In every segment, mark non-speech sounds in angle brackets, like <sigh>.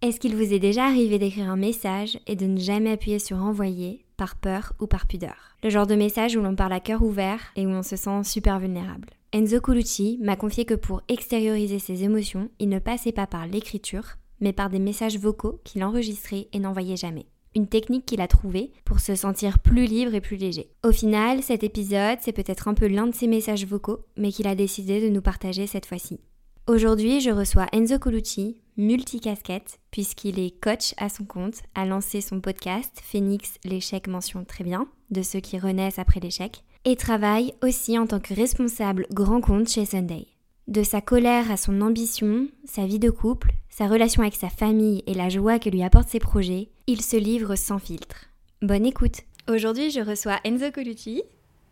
est-ce qu'il vous est déjà arrivé d'écrire un message et de ne jamais appuyer sur envoyer par peur ou par pudeur? Le genre de message où l'on parle à cœur ouvert et où on se sent super vulnérable. Enzo Colucci m'a confié que pour extérioriser ses émotions, il ne passait pas par l'écriture, mais par des messages vocaux qu'il enregistrait et n'envoyait jamais. Une technique qu'il a trouvée pour se sentir plus libre et plus léger. Au final, cet épisode, c'est peut-être un peu l'un de ses messages vocaux, mais qu'il a décidé de nous partager cette fois-ci. Aujourd'hui, je reçois Enzo Colucci, multicasquette, puisqu'il est coach à son compte, a lancé son podcast Phoenix l'échec mention très bien, de ceux qui renaissent après l'échec, et travaille aussi en tant que responsable grand compte chez Sunday. De sa colère à son ambition, sa vie de couple, sa relation avec sa famille et la joie que lui apportent ses projets, il se livre sans filtre. Bonne écoute Aujourd'hui, je reçois Enzo Colucci.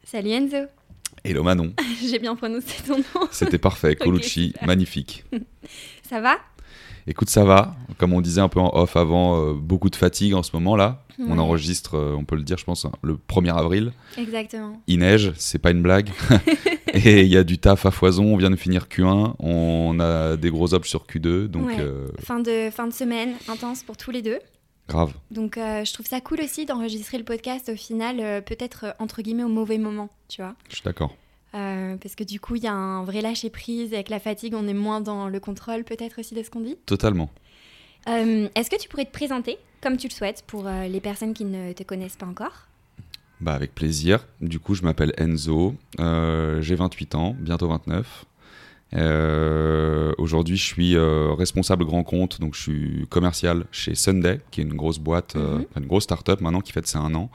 Salut Enzo Hello Manon. <laughs> J'ai bien prononcé ton nom. C'était parfait, <laughs> Colucci, magnifique. <laughs> Ça va? Écoute, ça va. Comme on disait un peu en off avant, euh, beaucoup de fatigue en ce moment là. On enregistre, euh, on peut le dire, je pense, le 1er avril. Exactement. Il neige, c'est pas une blague. et il y a du taf à foison. On vient de finir Q1. On a des gros ops sur Q2. Donc, euh, fin, de, fin de semaine intense pour tous les deux. Grave. Donc je trouve ça cool aussi d'enregistrer le podcast au final, peut-être entre guillemets au mauvais moment, tu vois. Je suis d'accord. Euh, parce que du coup, il y a un vrai lâcher prise. Avec la fatigue, on est moins dans le contrôle, peut-être aussi de ce qu'on dit. Totalement. Euh, est-ce que tu pourrais te présenter comme tu le souhaites pour euh, les personnes qui ne te connaissent pas encore? Bah, Avec plaisir. Du coup, je m'appelle Enzo. J'ai 28 ans, bientôt 29. Euh, aujourd'hui, je suis euh, responsable grand compte, donc je suis commercial chez Sunday, qui est une grosse boîte, euh, mhm. une grosse start-up maintenant qui fête ses un an,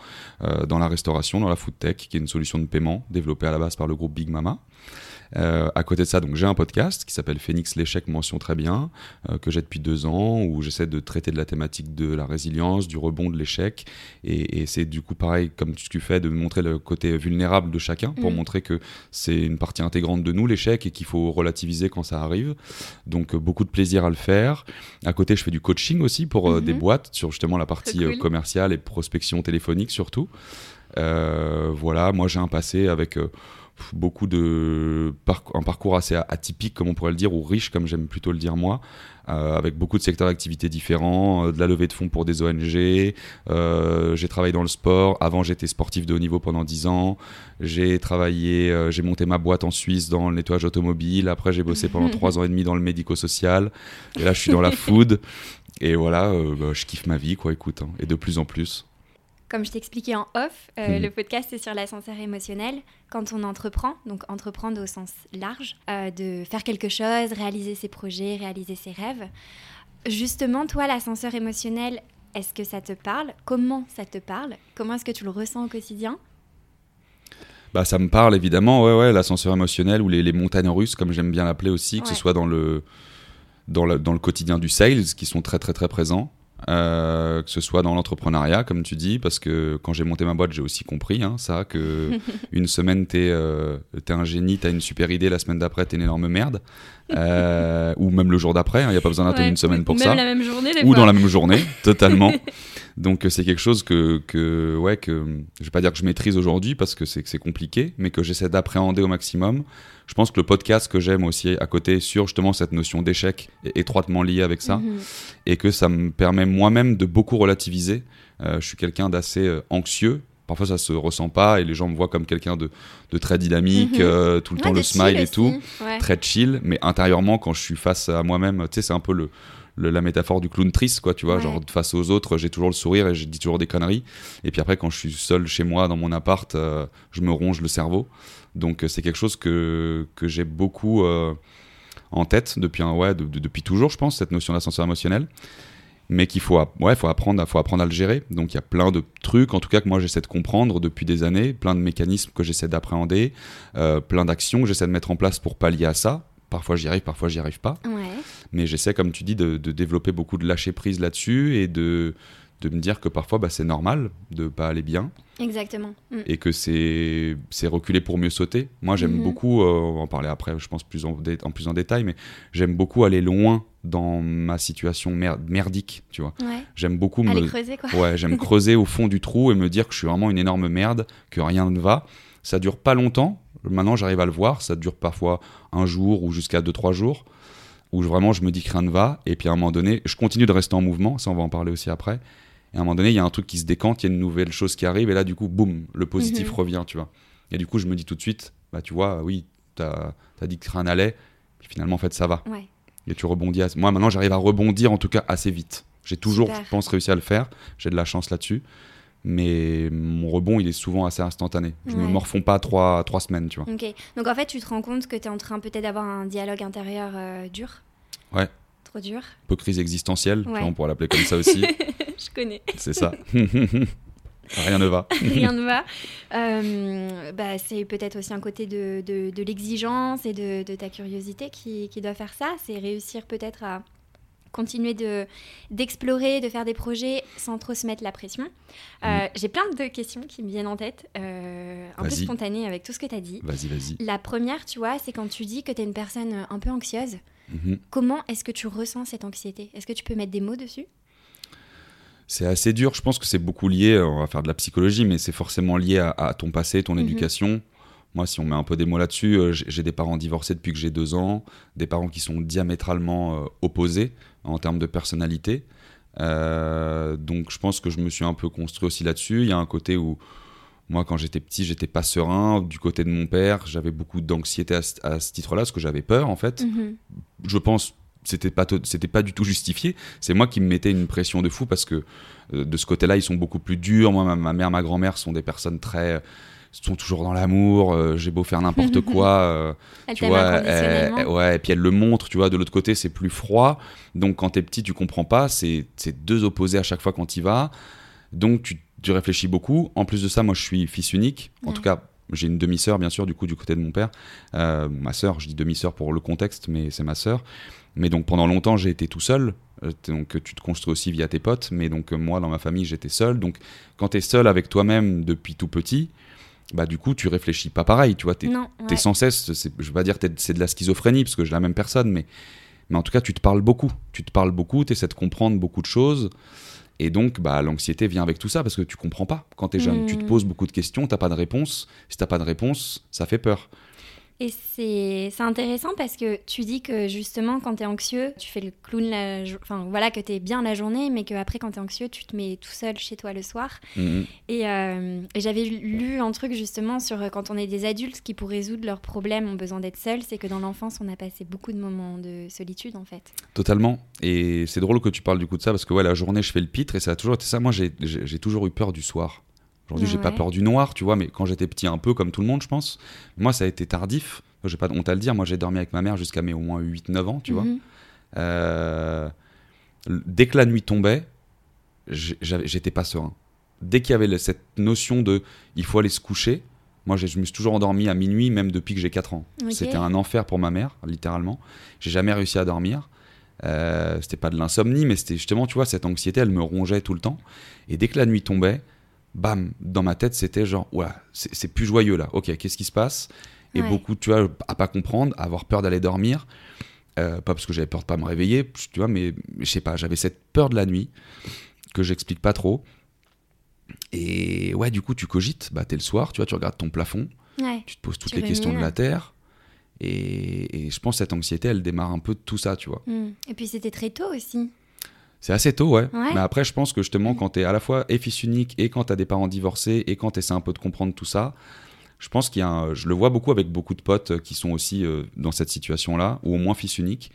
dans la restauration, dans la food tech, qui est une solution de paiement développée à la base par le groupe Big Mama. Euh, à côté de ça, donc j'ai un podcast qui s'appelle Phoenix l'échec mention très bien, euh, que j'ai depuis deux ans, où j'essaie de traiter de la thématique de la résilience, du rebond de l'échec, et, c'est du coup pareil comme tu fais de montrer le côté vulnérable de chacun pour mm. montrer que c'est une partie intégrante de nous l'échec et qu'il faut relativiser quand ça arrive. Donc euh, beaucoup de plaisir à le faire. À côté, je fais du coaching aussi pour des mm-hmm. boîtes sur justement la partie commerciale et prospection téléphonique surtout. voilà, moi j'ai un passé avec beaucoup de un parcours assez atypique comme on pourrait le dire ou riche comme j'aime plutôt le dire moi euh, avec beaucoup de secteurs d'activité différents euh, de la levée de fonds pour des ONG euh, j'ai travaillé dans le sport. Avant j'étais sportif de haut niveau pendant 10 ans. J'ai travaillé j'ai monté ma boîte en Suisse dans le nettoyage automobile. Après j'ai bossé pendant <laughs> 3 ans et demi dans le médico-social. Et là je suis dans la food. Et voilà bah, je kiffe ma vie quoi écoute hein, et de plus en plus comme je t'expliquais en off, euh, mhm. le podcast est sur l'ascenseur émotionnel. Quand on entreprend, donc entreprendre au sens large, euh, de faire quelque chose, réaliser ses projets, réaliser ses rêves. Justement, toi, l'ascenseur émotionnel, est-ce que ça te parle? Comment ça te parle? Comment est-ce que tu le ressens au quotidien? Bah, ça me parle évidemment, ouais, ouais, l'ascenseur émotionnel ou les, les, montagnes russes, comme j'aime bien l'appeler aussi, que ce soit dans le, dans, le, dans le quotidien du sales, qui sont très très très présents, euh, que ce soit dans l'entrepreneuriat, comme tu dis, parce que quand j'ai monté ma boîte, j'ai aussi compris hein, ça, que <laughs> une semaine, t'es euh, es un génie, t'as une super idée, la semaine d'après, t'es une énorme merde. <laughs> Euh, ou même le jour d'après, il hein, n'y a pas besoin d'attendre une semaine pour ça. Même la même journée, Ou dans la même journée, <laughs> totalement. Donc c'est quelque chose que, que, ouais, que je vais pas dire que je maîtrise aujourd'hui parce que c'est compliqué, mais que j'essaie d'appréhender au maximum. Je pense que le podcast que j'aime aussi à côté sur justement cette notion d'échec est étroitement lié avec ça mhm. et que ça me permet moi-même de beaucoup relativiser. Euh, je suis quelqu'un d'assez euh, anxieux parfois ça se ressent pas et les gens me voient comme quelqu'un de, de, très dynamique, mhm. euh, tout le temps le smile et tout, très chill, mais intérieurement quand je suis face à moi-même, tu sais, c'est un peu le, la métaphore du clown triste, quoi, tu vois, genre face aux autres, j'ai toujours le sourire et je dis toujours des conneries. Et puis après, quand je suis seul chez moi dans mon appart, euh, je me ronge le cerveau. Donc euh, c'est quelque chose que, que j'ai beaucoup euh, en tête depuis, un, ouais, depuis toujours, je pense, cette notion d'ascenseur émotionnel. Mais qu'il faut, ouais, faut, apprendre, faut apprendre à le gérer. Donc il y a plein de trucs, en tout cas, que moi j'essaie de comprendre depuis des années, plein de mécanismes que j'essaie d'appréhender, plein d'actions que j'essaie de mettre en place pour pallier à ça. Parfois j'y arrive, parfois j'y arrive pas. Mais j'essaie, comme tu dis, de, de développer beaucoup de lâcher prise là-dessus et de, de me dire que parfois bah, c'est normal de pas aller bien Exactement. Mm. et que c'est c'est reculer pour mieux sauter. Moi, j'aime Mhm. beaucoup, euh, on va en parler après, je pense plus en, en plus en détail, mais j'aime beaucoup aller loin dans ma situation mer- merdique, tu vois. Ouais. J'aime beaucoup Aller me creuser, quoi. Ouais, j'aime <laughs> creuser au fond du trou et me dire que je suis vraiment une énorme merde, que rien ne va. Ça dure pas longtemps. Maintenant, j'arrive à le voir. Ça dure parfois un jour ou jusqu'à deux, trois jours où vraiment je me dis que rien ne va. Et puis à un moment donné, je continue de rester en mouvement. Ça, on va en parler aussi après. Et à un moment donné, il y a un truc qui se décante, il y a une nouvelle chose qui arrive. Et là, du coup, boum, le positif Mhm. revient, tu vois. Et du coup, je me dis tout de suite, bah, tu vois, oui, t'as as dit que rien n'allait. Puis finalement, en fait, ça va. Ouais. Et tu rebondis. assez- Moi, maintenant, j'arrive à rebondir, en tout cas, assez vite. J'ai toujours, Super. je pense, réussi à le faire. J'ai de la chance là-dessus. Mais mon rebond, il est souvent assez instantané. Je me Ouais. morfonds pas trois, trois semaines, tu vois. Ok. Donc en fait, tu te rends compte que tu es en train peut-être d'avoir un dialogue intérieur euh, dur? Ouais. Trop dur? Un peu crise existentielle, Ouais. on pourrait l'appeler comme ça aussi. <laughs> Je connais. C'est ça. <laughs> Rien ne va. Rien ne va. Euh, bah, c'est peut-être aussi un côté de, de, de l'exigence et de, de ta curiosité qui, qui doit faire ça. C'est réussir peut-être à continuer de d'explorer, de faire des projets sans trop se mettre la pression. Euh, J'ai plein de questions qui me viennent en tête, euh, un peu spontanées avec tout ce que tu as dit. Vas-y, vas-y. La première, tu vois, c'est quand tu dis que tu es une personne un peu anxieuse. Mhm. Comment est-ce que tu ressens cette anxiété? Est-ce que tu peux mettre des mots dessus? C'est assez dur. Je pense que c'est beaucoup lié, on va faire de la psychologie, mais c'est forcément lié à, à ton passé, ton Mhm. éducation. Moi, si on met un peu des mots là-dessus, euh, j'ai des parents divorcés depuis que j'ai deux ans, des parents qui sont diamétralement euh, opposés en termes de personnalité. Euh, donc, je pense que je me suis un peu construit aussi là-dessus. Il y a un côté où, moi, quand j'étais petit, j'étais pas serein. Du côté de mon père, j'avais beaucoup d'anxiété à, ce- à ce titre-là, parce que j'avais peur, en fait Mhm. je pense c'était pas c'était pas du tout justifié. C'est moi qui me mettais une pression de fou parce que euh, de ce côté-là ils sont beaucoup plus durs. Moi ma, ma mère ma grand-mère sont des personnes très euh, sont toujours dans l'amour euh, j'ai beau faire n'importe <laughs> quoi Elle tu vois elle- ouais et puis elle le montre tu vois. De l'autre côté c'est plus froid. Donc quand t'es petit tu comprends pas. C'est c'est deux opposés à chaque fois quand y vas. Donc tu, tu réfléchis beaucoup. En plus de ça moi je suis fils unique. En Ouais. tout cas j'ai une demi-sœur bien sûr du coup du côté de mon père. Ma sœur je dis demi-sœur pour le contexte mais c'est ma sœur mais donc pendant longtemps j'ai été tout seul Euh, donc tu te construis aussi via tes potes mais donc moi dans ma famille j'étais seul donc quand tu es seul avec toi-même depuis tout petit bah du coup tu réfléchis pas pareil tu vois T'es ouais. sans cesse, je vais pas dire que c'est de la schizophrénie parce que j'ai la même personne, mais, mais en tout cas tu te parles beaucoup. Tu te parles beaucoup, tu essaies de comprendre beaucoup de choses. Et donc bah, l'anxiété vient avec tout ça parce que tu comprends pas quand tu es jeune. Tu te poses beaucoup de questions, t'as pas de réponse. Si t'as pas de réponse, ça fait peur. Et c'est intéressant parce que tu dis que justement, quand tu es anxieux, tu fais le clown, la enfin voilà, que tu es bien la journée, mais qu'après, quand tu es anxieux, tu te mets tout seul chez toi le soir. Mhm. Et, euh, et j'avais lu un truc justement sur euh, quand on est des adultes qui, pour résoudre leurs problèmes, ont besoin d'être seuls, c'est que dans l'enfance, on a passé beaucoup de moments de solitude en fait. Totalement. Et c'est drôle que tu parles du coup de ça parce que ouais, la journée je fais le pitre et ça a toujours été ça. Moi j'ai toujours eu peur du soir. Aujourd'hui Ah j'ai pas ouais. peur du noir, tu vois, mais quand j'étais petit un peu comme tout le monde je pense. Moi ça a été tardif. J'ai pas de honte à le dire. Moi j'ai dormi avec ma mère jusqu'à mes au moins 8-9 ans, tu vois. Mhm. Euh, dès que la nuit tombait, j'étais pas serein. Dès qu'il y avait cette notion de il faut aller se coucher, moi je me suis toujours endormi à minuit, même depuis que j'ai 4 ans. C'était un enfer pour ma mère, littéralement. J'ai jamais réussi à dormir. Euh, c'était pas de l'insomnie, mais c'était justement, tu vois, cette anxiété, elle me rongeait tout le temps. Et dès que la nuit tombait, bam, dans ma tête, c'était genre, ouais, c'est plus joyeux là. Ok, qu'est-ce qui se passe? Et Ouais. beaucoup, tu vois, à pas comprendre, à avoir peur d'aller dormir. Euh, pas parce que j'avais peur de pas me réveiller, tu vois, mais je sais pas, j'avais cette peur de la nuit que j'explique pas trop. Et ouais, du coup, tu cogites, bah t'es le soir, tu vois, tu regardes ton plafond, Ouais. tu te poses toutes Tu les questions de la Terre. Et, et je pense que cette anxiété, elle démarre un peu de tout ça, tu vois. Mm. Et puis c'était très tôt aussi. C'est assez tôt, ouais. Ouais. Mais après, je pense que justement, quand t'es à la fois et fils unique et quand t'as des parents divorcés et quand t'essaies un peu de comprendre tout ça, je pense qu'il y a un- Je le vois beaucoup avec beaucoup de potes euh, qui sont aussi euh, dans cette situation-là, ou au moins fils unique.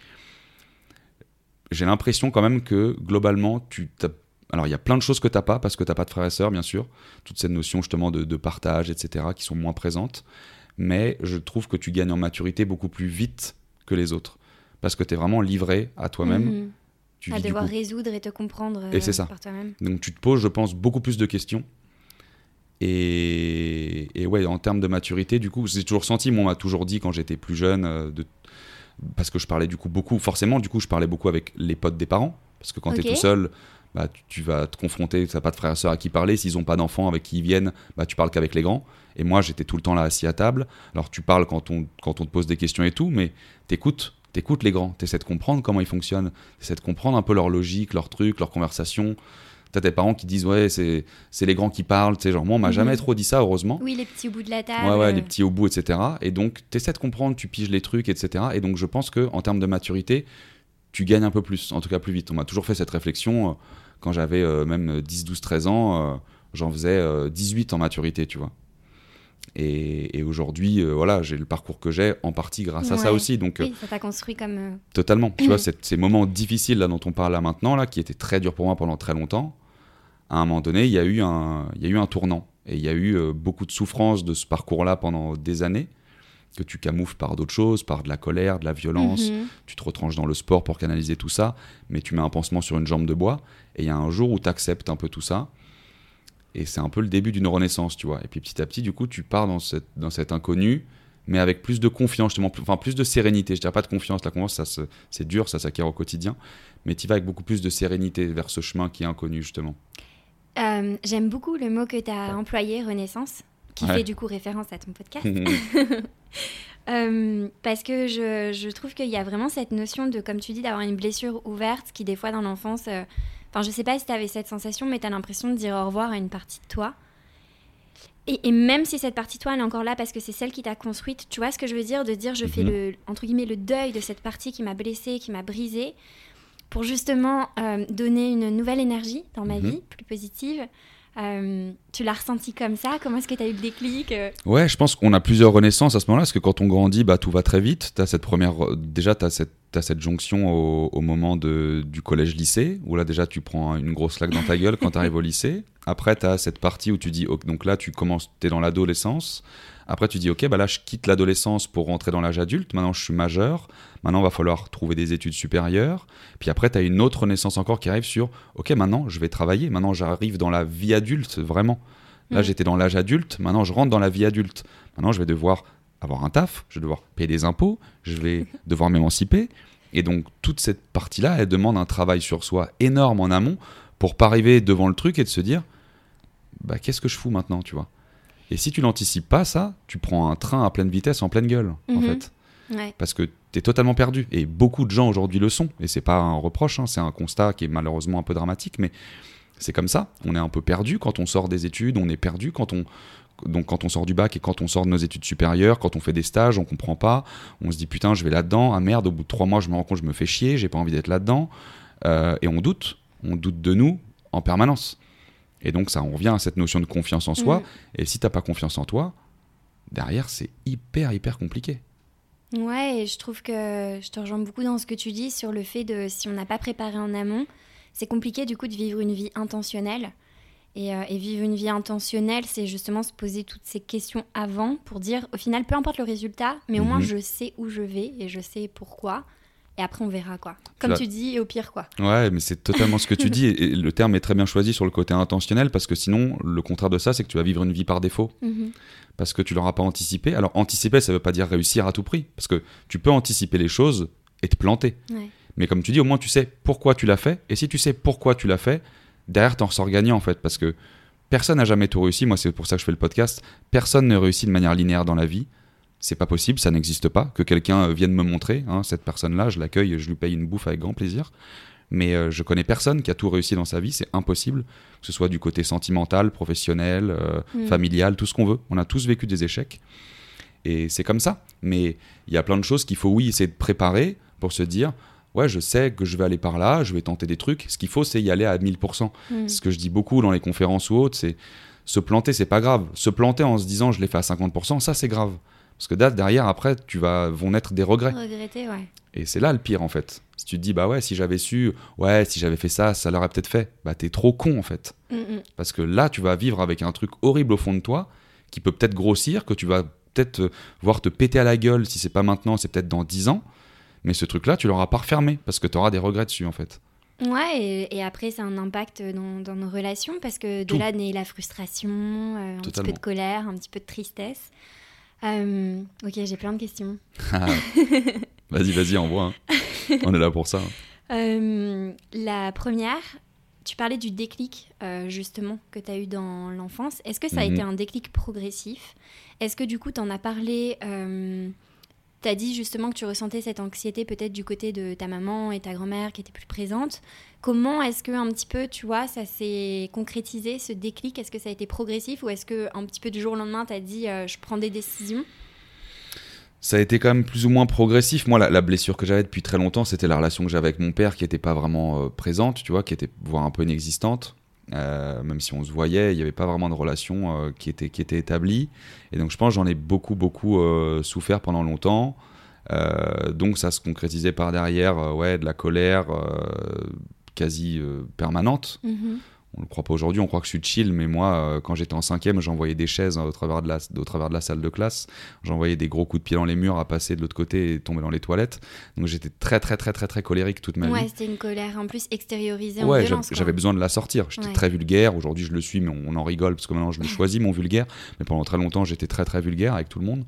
J'ai l'impression quand même que globalement, tu t'as- Alors, il y a plein de choses que t'as pas parce que t'as pas de frères et sœurs, bien sûr. Toute cette notion justement de, de partage, etc., qui sont moins présentes. Mais je trouve que tu gagnes en maturité beaucoup plus vite que les autres. Parce que t'es vraiment livré à toi-même. Mhm. Tu À vis devoir résoudre et te comprendre Et euh, c'est ça. par toi-même. donc tu te poses, je pense, beaucoup plus de questions. Et, et ouais, en termes de maturité, du coup, j'ai toujours senti, moi, on m'a toujours dit quand j'étais plus jeune, euh, de, parce que je parlais du coup beaucoup, forcément, du coup, je parlais beaucoup avec les potes des parents, parce que quand tu es tout seul, bah, tu, vas te confronter, tu n'as pas de frères et sœurs à qui parler, s'ils n'ont pas d'enfants avec qui ils viennent, bah, tu parles qu'avec les grands. Et moi, j'étais tout le temps là assis à table. Alors, tu parles quand on, quand on te pose des questions et tout, mais t'écoutes, t'écoutes les grands, t'essaies de comprendre comment ils fonctionnent, t'essaies de comprendre un peu leur logique, leurs trucs, leurs conversations. T'as tes parents qui disent ouais c'est les grands qui parlent, tu genre moi on m'a mhm. jamais trop dit ça heureusement. Oui les petits au bout de la table. Ouais ouais les petits au bout etc. Et donc t'essaies de comprendre, tu piges les trucs etc. Et donc je pense que en termes de maturité tu gagnes un peu plus, en tout cas plus vite. On m'a toujours fait cette réflexion euh, quand j'avais euh, même 10, 12, 13 ans, euh, j'en faisais 18 en maturité, tu vois. Et, aujourd'hui, voilà, j'ai le parcours que j'ai en partie grâce à ça aussi. Donc, oui, ça t'a construit comme. Totalement. Tu vois, <clears throat> ces moments difficiles là dont on parle là maintenant, là, qui étaient très durs pour moi pendant très longtemps, à un moment donné, il y a eu un, il y a eu un tournant. Et il y a eu beaucoup de souffrance de ce parcours-là pendant des années que tu camoufles par d'autres choses, par de la colère, de la violence, mhm. tu te retranches dans le sport pour canaliser tout ça, mais tu mets un pansement sur une jambe de bois, et il y a un jour où tu acceptes un peu tout ça, et c'est un peu le début d'une renaissance, tu vois. Et puis petit à petit, du coup, tu pars dans, cette, dans cet inconnu, mais avec plus de confiance, justement, plus, enfin plus de sérénité. Je dirais pas de confiance, la confiance, ça c'est dur, ça s'acquiert au quotidien, mais tu vas avec beaucoup plus de sérénité vers ce chemin qui est inconnu, justement. Euh, j'aime beaucoup le mot que tu as employé, renaissance qui fait du coup référence à ton podcast. <laughs> <laughs> Euh, parce que je, je trouve qu'il y a vraiment cette notion de, comme tu dis, d'avoir une blessure ouverte qui, des fois, dans l'enfance. Euh, enfin, je sais pas si tu avais cette sensation, mais tu as l'impression de dire au revoir à une partie de toi. Et, et, même si cette partie de toi, elle est encore là parce que c'est celle qui t'a construite, tu vois ce que je veux dire De dire, je fais mhm. le, entre guillemets, le deuil de cette partie qui m'a blessée, qui m'a brisée, pour justement euh, donner une nouvelle énergie dans ma mhm. vie, plus positive. Euh, tu l'as ressenti comme ça? Comment est-ce que tu as eu le déclic euh? Ouais, je pense qu'on a plusieurs renaissances à ce moment-là, parce que quand on grandit, bah, tout va très vite. As cette première, déjà, tu as cette, cette jonction au, moment de, du collège-lycée, où là, déjà, tu prends une grosse claque dans ta gueule quand tu arrives au lycée. Après, tu as cette partie où tu dis, donc là, tu commences, tu es dans l'adolescence. Après, tu dis, ok, bah là, je quitte l'adolescence pour rentrer dans l'âge adulte. Maintenant, je suis majeur. Maintenant, il va falloir trouver des études supérieures. Puis après, tu as une autre naissance encore qui arrive sur, ok, maintenant, je vais travailler. Maintenant, j'arrive dans la vie adulte, vraiment. Là, mm. j'étais dans l'âge adulte. Maintenant, je rentre dans la vie adulte. Maintenant, je vais devoir avoir un taf. Je vais devoir payer des impôts. Je vais <laughs> devoir m'émanciper. Et donc, toute cette partie-là, elle demande un travail sur soi énorme en amont pour pas arriver devant le truc et de se dire, bah, qu'est-ce que je fous maintenant, tu vois? Et si tu l'anticipes pas, ça, tu prends un train à pleine vitesse en pleine gueule, en mhm. fait. Parce que tu es totalement perdu. Et beaucoup de gens aujourd'hui le sont. Et c'est pas un reproche, hein, c'est un constat qui est malheureusement un peu dramatique, mais c'est comme ça. On est un peu perdu quand on sort des études, on est perdu quand on, donc quand on sort du bac et quand on sort de nos études supérieures, quand on fait des stages, on comprend pas, on se dit putain je vais là-dedans, ah merde au bout de trois mois je me rends compte je me fais chier, j'ai pas envie d'être là-dedans, euh, et on doute, on doute de nous en permanence. Et donc ça on revient à cette notion de confiance en soi. Mm. Et si t'as pas confiance en toi, derrière c'est hyper hyper compliqué. Ouais, et je trouve que je te rejoins beaucoup dans ce que tu dis sur le fait de si on n'a pas préparé en amont, c'est compliqué du coup de vivre une vie intentionnelle. Et, euh, vivre une vie intentionnelle, c'est justement se poser toutes ces questions avant pour dire au final, peu importe le résultat, mais au moins mhm. je sais où je vais et je sais pourquoi. Et après, on verra quoi. Comme tu dis, et au pire quoi. Ouais, mais c'est totalement ce que tu <laughs> dis. Et le terme est très bien choisi sur le côté intentionnel parce que sinon, le contraire de ça, c'est que tu vas vivre une vie par défaut. Mhm. Parce que tu l'auras pas anticipé. Alors, anticiper, ça veut pas dire réussir à tout prix. Parce que tu peux anticiper les choses et te planter. Mais comme tu dis, au moins tu sais pourquoi tu l'as fait. Et si tu sais pourquoi tu l'as fait, derrière, tu en ressors gagnant en fait. Parce que personne n'a jamais tout réussi. Moi, c'est pour ça que je fais le podcast. Personne ne réussit de manière linéaire dans la vie c'est pas possible, ça n'existe pas. Que quelqu'un euh, vienne me montrer, hein, cette personne-là, je l'accueille, je lui paye une bouffe avec grand plaisir. Mais euh, je connais personne qui a tout réussi dans sa vie, c'est impossible, que ce soit du côté sentimental, professionnel, euh, mm. familial, tout ce qu'on veut. On a tous vécu des échecs. Et c'est comme ça. Mais il y a plein de choses qu'il faut, oui, essayer de préparer pour se dire, ouais, je sais que je vais aller par là, je vais tenter des trucs. Ce qu'il faut, c'est y aller à 1000%. Mm. Ce que je dis beaucoup dans les conférences ou autres, c'est se planter, c'est pas grave. Se planter en se disant, je l'ai fait à 50%, ça, c'est grave. Parce que derrière, après, tu vas, vont naître des regrets. Regretter, ouais. Et c'est là le pire, en fait. Si tu te dis, bah ouais, si j'avais su, ouais, si j'avais fait ça, ça l'aurait peut-être fait. Bah t'es trop con, en fait. Mm, mm. Parce que là, tu vas vivre avec un truc horrible au fond de toi, qui peut peut-être grossir, que tu vas peut-être euh, voir te péter à la gueule. Si c'est pas maintenant, c'est peut-être dans 10 ans. Mais ce truc-là, tu l'auras pas refermé, parce que tu auras des regrets dessus, en fait. Ouais, et, après, c'est un impact dans, nos relations, parce que de là naît la frustration, euh, un petit peu de colère, un petit peu de tristesse. Euh, ok, j'ai plein de questions. <laughs> Vas-y, vas-y, envoie. hein. On est là pour ça. Euh, la première, tu parlais du déclic, euh, justement, que tu as eu dans l'enfance. Est-ce que ça a Mhm. été un déclic progressif? Est-ce que du coup, tu en as parlé Tu as dit justement que tu ressentais cette anxiété peut-être du côté de ta maman et ta grand-mère qui étaient plus présentes. Comment est-ce que un petit peu, tu vois, ça s'est concrétisé, ce déclic? Est-ce que ça a été progressif ou est-ce que un petit peu du jour au lendemain, tu as dit euh, je prends des décisions? Ça a été quand même plus ou moins progressif. Moi, la, blessure que j'avais depuis très longtemps, c'était la relation que j'avais avec mon père qui n'était pas vraiment euh, présente, tu vois, qui était voire un peu inexistante. Euh, même si on se voyait, il n'y avait pas vraiment de relation euh, qui, était, qui était établie. Et donc, je pense j'en ai beaucoup, beaucoup euh, souffert pendant longtemps. Donc, ça se concrétisait par derrière, ouais, de la colère quasi permanente. Mhm. On le croit pas aujourd'hui, on croit que je suis chill, mais moi, euh, quand j'étais en cinquième, j'envoyais des chaises hein, au, travers de la, au travers de la salle de classe. J'envoyais des gros coups de pied dans les murs à passer de l'autre côté et tomber dans les toilettes. Donc j'étais très, très, très, très, très colérique toute ma Ouais, vie. c'était une colère en plus extériorisée en Ouais, j'avais- violence. quoi. j'avais besoin de la sortir. J'étais Ouais. très vulgaire. Aujourd'hui, je le suis, mais on, on en rigole parce que maintenant, je le <laughs> choisis, mon vulgaire. Mais pendant très longtemps, j'étais très, très vulgaire avec tout le monde.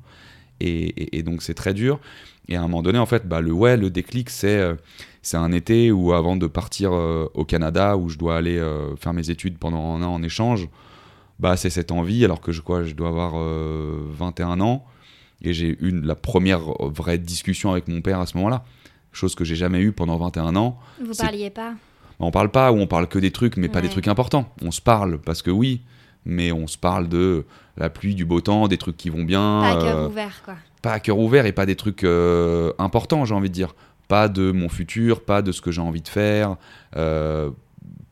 Et, et- et donc, c'est très dur. Et à un moment donné, en fait, bah, le ouais, le déclic, c'est euh, c'est un été où, avant de partir euh, au Canada, où je dois aller euh, faire mes études pendant un an en échange, bah, c'est cette envie, alors que je, quoi, je dois avoir euh, 21 ans. Et j'ai eu la première vraie discussion avec mon père à ce moment-là. Chose que j'ai jamais eue pendant 21 ans. Vous parliez pas? On parle pas ou on parle que des trucs, mais pas des trucs importants. On se parle parce que oui, mais on se parle de la pluie, du beau temps, des trucs qui vont bien. Pas à cœur euh, ouvert, quoi. pas à cœur ouvert et pas des trucs euh, importants, j'ai envie de dire. Pas de mon futur, pas de ce que j'ai envie de faire, euh,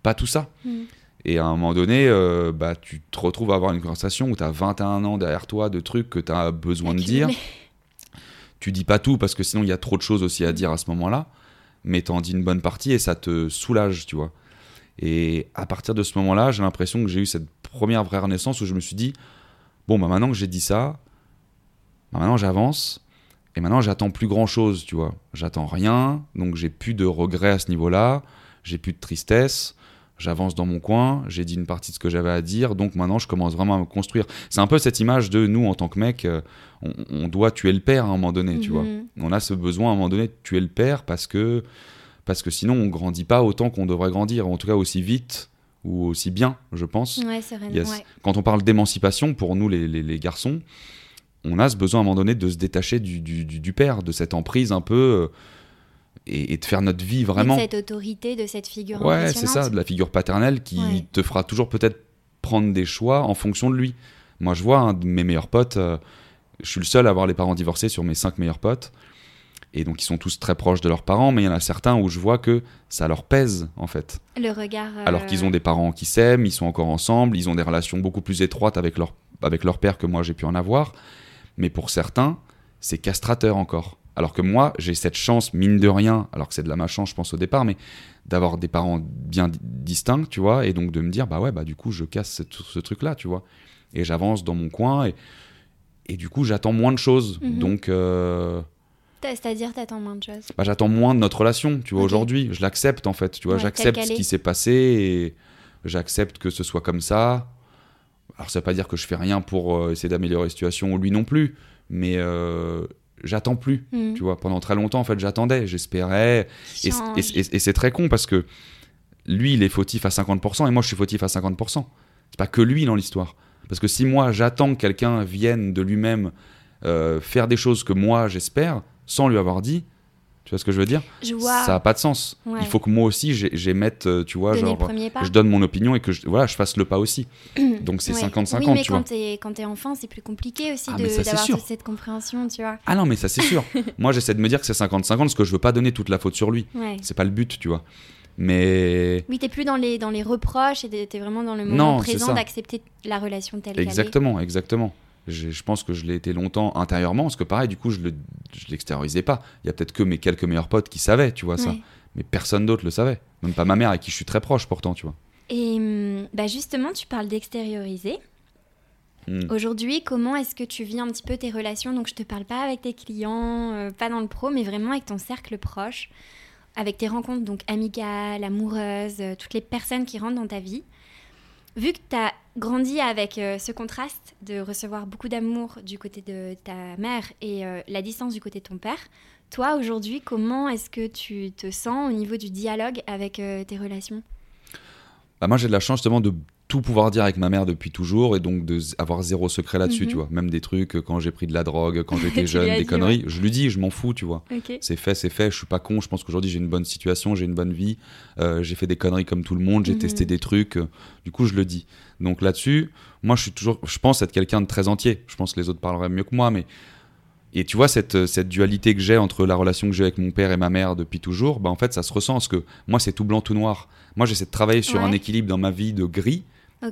pas tout ça. Mm. Et à un moment donné, bah, tu te retrouves à avoir une conversation où tu as 21 ans derrière toi de trucs que tu as besoin de dire. <laughs> Tu dis pas tout parce que sinon il y a trop de choses aussi à dire à ce moment-là, mais t'en dis une bonne partie et ça te soulage, tu vois. Et à partir de ce moment-là, j'ai l'impression que j'ai eu cette première vraie renaissance où je me suis dit bon, bah maintenant que j'ai dit ça, bah maintenant j'avance et maintenant j'attends plus grand-chose, tu vois. J'attends rien, donc j'ai plus de regrets à ce niveau-là, j'ai plus de tristesse. J'avance dans mon coin, j'ai dit une partie de ce que j'avais à dire, donc maintenant je commence vraiment à me construire. C'est un peu cette image de nous en tant que mec, euh, on, on doit tuer le père à un moment donné, tu vois. Mhm. On a ce besoin à un moment donné de tuer le père parce que, parce que sinon on grandit pas autant qu'on devrait grandir, en tout cas aussi vite ou aussi bien, je pense. Ouais, sereinement. Yes. ouais. Quand on parle d'émancipation, pour nous les, les- les garçons, on a ce besoin à un moment donné de se détacher du, du- du- du père, de cette emprise un peu, euh, et, et de faire notre vie Et de vraiment. cette autorité, de cette figure Ouais, c'est ça, de la figure paternelle qui Ouais. te fera toujours peut-être prendre des choix en fonction de lui. Moi, je vois un de mes meilleurs potes, euh, je suis le seul à avoir les parents divorcés sur mes cinq meilleurs potes. Et donc, ils sont tous très proches de leurs parents, mais il y en a certains où je vois que ça leur pèse, en fait. Le regard. euh, Alors qu'ils ont des parents qui s'aiment, ils sont encore ensemble, ils ont des relations beaucoup plus étroites avec leur, avec leur père que moi j'ai pu en avoir. Mais pour certains, c'est castrateur encore. Alors que moi, j'ai cette chance, mine de rien, alors que c'est de la malchance, je pense au départ, mais d'avoir des parents bien di- distincts, tu vois, et donc de me dire, bah ouais, bah du coup, je casse ce, ce truc-là, tu vois. Et j'avance dans mon coin, et, et du coup, j'attends moins de choses. Mhm. Donc, euh, C'est-à-dire, t'attends moins de choses. bah, j'attends moins de notre relation, tu vois, aujourd'hui. Je l'accepte, en fait, tu vois. Ouais, j'accepte ce qui est. s'est passé et j'accepte que ce soit comme ça. Alors, ça veut pas dire que je fais rien pour euh, essayer d'améliorer la situation, ou lui non plus, mais euh, j'attends plus, Mhm. tu vois. Pendant très longtemps, en fait, j'attendais, j'espérais. Et, Change. et- et- et c'est très con parce que lui, il est fautif à 50% et moi, je suis fautif à 50%. C'est pas que lui dans l'histoire. Parce que si moi, j'attends que quelqu'un vienne de lui-même euh, faire des choses que moi, j'espère, sans lui avoir dit, tu vois ce que je veux dire? Je vois. Ça n'a pas de sens. Ouais. Il faut que moi aussi, j'ai- j'émette, euh, tu vois, donner genre, je donne mon opinion et que je, voilà, je fasse le pas aussi. <clears throat> Donc c'est Ouais. 50-50, Oui, mais tu quand vois. t'es quand t'es enfant, c'est plus compliqué aussi Ah, d'avoir cette compréhension, tu vois. Ah non, mais ça c'est sûr. <laughs> moi, j'essaie de me dire que c'est 50-50 parce que je veux pas donner toute la faute sur lui. Ouais. C'est pas le but, tu vois. Mais Oui, t'es plus dans les, dans les reproches et t'es vraiment dans le moment Non, présent d'accepter la relation telle qu'elle est. Exactement, exactement. Je, pense que je l'ai été longtemps intérieurement, parce que pareil, du coup, je le, je l'extériorisais pas. Il y a peut-être que mes quelques meilleurs potes qui savaient, tu vois ça. Mais personne d'autre le savait. Même pas ma mère, avec qui je suis très proche pourtant, tu vois. Et hum, bah justement, tu parles d'extérioriser. Hmm. Aujourd'hui, comment est-ce que tu vis un petit peu tes relations? Donc, je te parle pas avec tes clients, euh, pas dans le pro, mais vraiment avec ton cercle proche, avec tes rencontres donc amicales, amoureuses, euh, toutes les personnes qui rentrent dans ta vie. Vu que tu as grandi avec euh, ce contraste de recevoir beaucoup d'amour du côté de ta mère et euh, la distance du côté de ton père, Toi, aujourd'hui, comment est-ce que tu te sens au niveau du dialogue avec euh, tes relations? Bah, Moi, j'ai de la chance justement de tout pouvoir dire avec ma mère depuis toujours et donc de avoir zéro secret là-dessus, Mhm. tu vois. Même des trucs euh, quand j'ai pris de la drogue, quand <laughs> j'étais jeune, des dit, conneries, je lui dis, je m'en fous, tu vois. C'est fait, c'est fait. Je suis pas con. Je pense qu'aujourd'hui j'ai une bonne situation, j'ai une bonne vie. Euh, j'ai fait des conneries comme tout le monde. J'ai Mhm. testé des trucs. euh, du coup, je le dis. Donc là-dessus, moi, je suis toujours. Je pense être quelqu'un de très entier. Je pense que les autres parleraient mieux que moi, mais. Et tu vois cette, cette dualité que j'ai entre la relation que j'ai avec mon père et ma mère depuis toujours, bah en fait ça se ressent parce que moi c'est tout blanc tout noir. Moi j'essaie de travailler sur un équilibre dans ma vie de gris,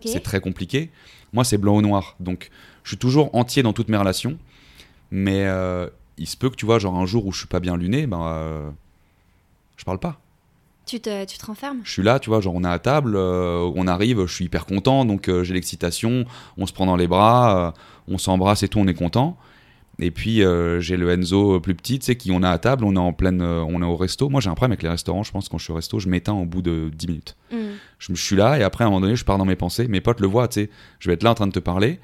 C'est très compliqué. Moi, c'est blanc ou noir. Donc, je suis toujours entier dans toutes mes relations. Mais euh, il se peut que, tu vois, genre un jour où je suis pas bien luné, ben, euh, je parle pas. Tu te, tu te renfermes? Je suis là, tu vois, genre on est à table, euh, on arrive, je suis hyper content, donc euh, j'ai l'excitation, on se prend dans les bras, on s'embrasse et tout, on est content. Et puis euh, j'ai le Enzo plus petit, tu sais, qui on a à table, on est en pleine, euh, on est au resto. Moi j'ai un problème avec les restaurants, je pense quand je suis au resto, je m'éteins au bout de 10 minutes. Hmm. je, je suis là et après à un moment donné je pars dans mes pensées. Mes potes le voient tu sais. Je vais être là en train de te parler.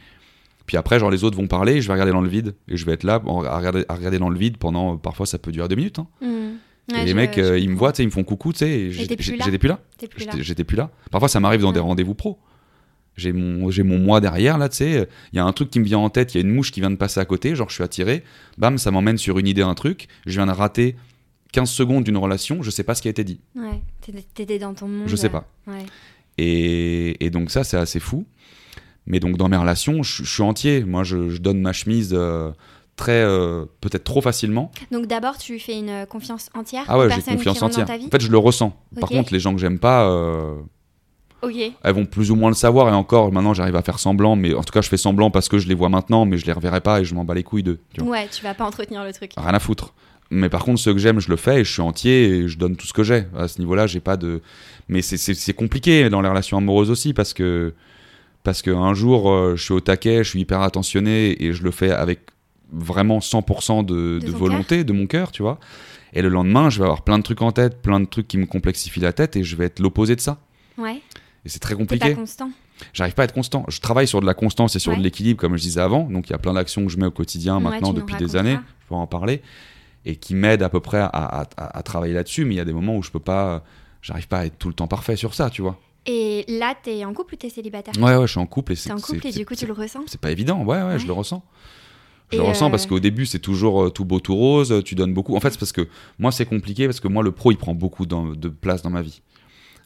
Puis après genre les autres vont parler et je vais regarder dans le vide. Et je vais être là en- à regarder, à regarder dans le vide pendant parfois ça peut durer deux minutes hein. Hmm. et les mecs euh, ils me voient tu sais ils me font coucou tu sais j'étais plus là. J'étais- plus là. Parfois ça m'arrive dans des rendez-vous pro j'ai mon j'ai mon moi derrière là tu sais il y a un truc qui me vient en tête il y a une mouche qui vient de passer à côté genre je suis attiré bam ça m'emmène sur une idée un truc je viens de rater 15 secondes d'une relation je sais pas ce qui a été dit Ouais. T'étais- dans ton monde. je sais pas Ouais. et, et donc ça, c'est assez fou. Mais donc dans mes relations, je, je suis entier. Moi, je, je donne ma chemise euh, très, euh, peut-être trop facilement. Donc d'abord, tu fais une euh, confiance entière Ah ouais, j'ai confiance entière. En fait, je le ressens. Par contre, les gens que j'aime pas, euh, Ok. elles vont plus ou moins le savoir. Et encore, maintenant, j'arrive à faire semblant. Mais en tout cas, je fais semblant parce que je les vois maintenant, mais je les reverrai pas et je m'en bats les couilles d'eux. tu vois. Ouais, tu vas pas entretenir le truc. Rien à foutre. Mais par contre, ceux que j'aime, je le fais et je suis entier et je donne tout ce que j'ai. À ce niveau-là, j'ai pas de. Mais c'est- compliqué dans les relations amoureuses aussi parce que parce qu'un jour, euh, je suis au taquet, je suis hyper attentionné et je le fais avec vraiment 100% de, De de ton volonté, de mon cœur, tu vois. Et le lendemain, je vais avoir plein de trucs en tête, plein de trucs qui me complexifient la tête et je vais être l'opposé de ça. Ouais. Et c'est très compliqué. constant. J'arrive pas à être constant. Je travaille sur de la constance et sur Ouais. de l'équilibre, comme je disais avant. Donc il y a plein d'actions que je mets au quotidien Ouais, maintenant depuis des années. Je peux en parler. Et qui m'aident à peu près à, à- à- à travailler là-dessus. Mais il y a des moments où je peux pas. J'arrive pas à être tout le temps parfait sur ça, tu vois. Et là, t'es en couple ou t'es célibataire? Ouais, ouais, je suis en couple et c'est. En couple et du coup, tu le ressens? C'est pas évident, ouais, ouais, Ouais. je le ressens. Je Et le ressens euh, parce qu'au début, c'est toujours euh, tout beau, tout rose, euh, tu donnes beaucoup. En fait, c'est parce que moi, c'est compliqué parce que moi, le pro, il prend beaucoup dans- de place dans ma vie.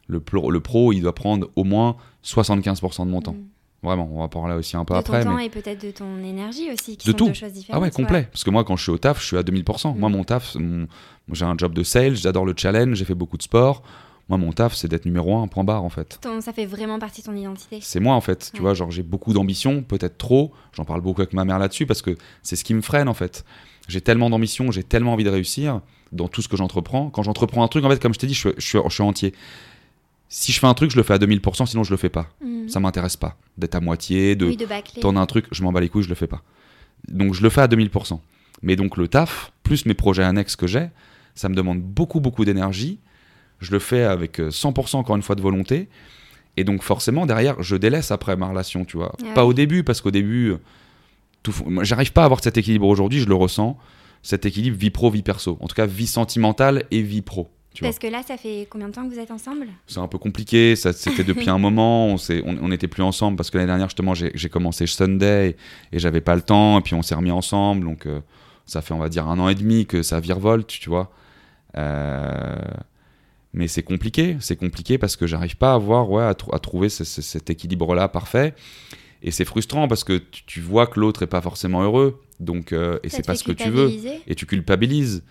Le pro, le pro, il doit prendre au moins 75% de mon temps. Mm. Vraiment, on va parler aussi un peu de après. ton temps mais... et peut-être de ton énergie aussi, qui De sont tout. deux choses différentes. Ah ouais, complet. Parce que moi, quand je suis au taf, je suis à 2000%. Moi, Mm. mon taf, mon- j'ai un job de sales, j'adore le challenge, j'ai fait beaucoup de sport. Moi, mon taf, c'est d'être numéro un, point barre, en fait. Ton- ça fait vraiment partie de ton identité. C'est moi, en fait. Tu vois, genre, j'ai beaucoup d'ambition, peut-être trop. J'en parle beaucoup avec ma mère là-dessus parce que c'est ce qui me freine, en fait. J'ai tellement d'ambition, j'ai tellement envie de réussir dans tout ce que j'entreprends. Quand j'entreprends un truc, en fait, comme je t'ai dit, je suis entier. Si je fais un truc, je le fais à 2000%, sinon je le fais pas. Mm. Ça m'intéresse pas. D'être à moitié, de, Oui, de un truc, je m'en bats les couilles, je le fais pas. Donc je le fais à 2000%. Mais donc le taf, plus mes projets annexes que j'ai, ça me demande beaucoup, beaucoup d'énergie. Je le fais avec euh, 100% encore une fois de volonté. Et donc forcément, derrière, je délaisse après ma relation, tu vois. Ah Pas au début, parce qu'au début, euh, tout j'arrive pas à avoir cet équilibre aujourd'hui, je le ressens. Cet équilibre vie pro, vie perso. En tout cas, vie sentimentale et vie pro. Tu vois. Parce que là, ça fait combien de temps que vous êtes ensemble? C'est un peu compliqué, ça c'était depuis un moment, on s'est- on on n'était plus ensemble parce que l'année dernière justement j'ai commencé Sunday et, et j'avais pas le temps et puis on s'est remis ensemble donc euh, ça fait on va dire un an et demi que ça virevolte, tu vois. Euh, mais c'est compliqué, c'est compliqué parce que j'arrive pas à voir, ouais, à, trou- à trouver ce- ce- cet équilibre-là parfait. Et c'est frustrant parce que tu, tu vois que l'autre est pas forcément heureux, donc euh, et c'est pas ce que tu veux et tu culpabilises.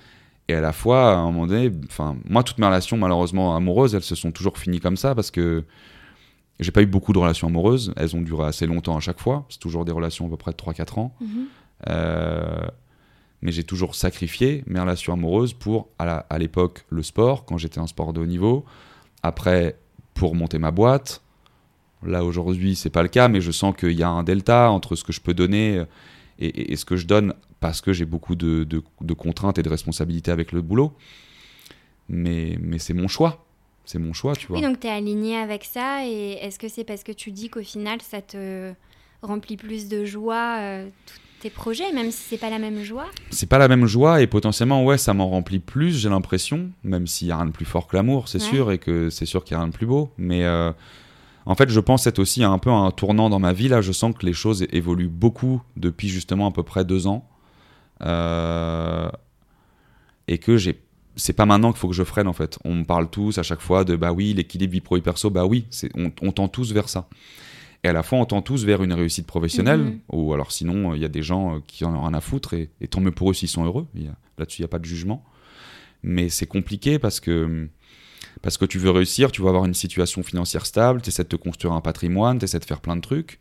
Et à la fois, à un moment donné, enfin, moi, toutes mes relations, malheureusement, amoureuses, elles se sont toujours finies comme ça parce que j'ai pas eu beaucoup de relations amoureuses. Elles ont duré assez longtemps à chaque fois. C'est toujours des relations à peu près de 3-4 ans. Mhm. Euh, mais j'ai toujours sacrifié mes relations amoureuses pour, à l'époque, le sport, quand j'étais un sport de haut niveau. Après, pour monter ma boîte. Là, aujourd'hui, c'est pas le cas, mais je sens qu'il y a un delta entre ce que je peux donner et, et- et ce que je donne parce que j'ai beaucoup de, de- de contraintes et de responsabilités avec le boulot. Mais, mais c'est mon choix. C'est mon choix, tu vois. Oui, donc tu es aligné avec ça. Et est-ce que c'est parce que tu dis qu'au final, ça te remplit plus de joie, euh, tout- tes projets, même si c'est pas la même joie? C'est pas la même joie et potentiellement, ouais, ça m'en remplit plus, j'ai l'impression, même s'il y a rien de plus fort que l'amour, c'est sûr, et que c'est sûr qu'il y a rien de plus beau. Mais euh, en fait, je pense être aussi un peu un tournant dans ma vie. Là, je sens que les choses évoluent beaucoup depuis justement à peu près deux ans. Euh, et que j'ai c'est pas maintenant qu'il faut que je freine en fait. On me parle tous à chaque fois de bah oui, l'équilibre vie pro et perso, bah oui, on, on tend tous vers ça. Et à la fois, on tend tous vers une réussite professionnelle, mhm. ou alors sinon, il y a des gens euh, qui en ont rien à foutre, et, tant mieux pour eux s'ils sont heureux. Là-dessus, il n'y a pas de jugement. Mais c'est compliqué parce que, parce que tu veux réussir, tu veux avoir une situation financière stable, tu essaies de te construire un patrimoine, tu essaies de faire plein de trucs.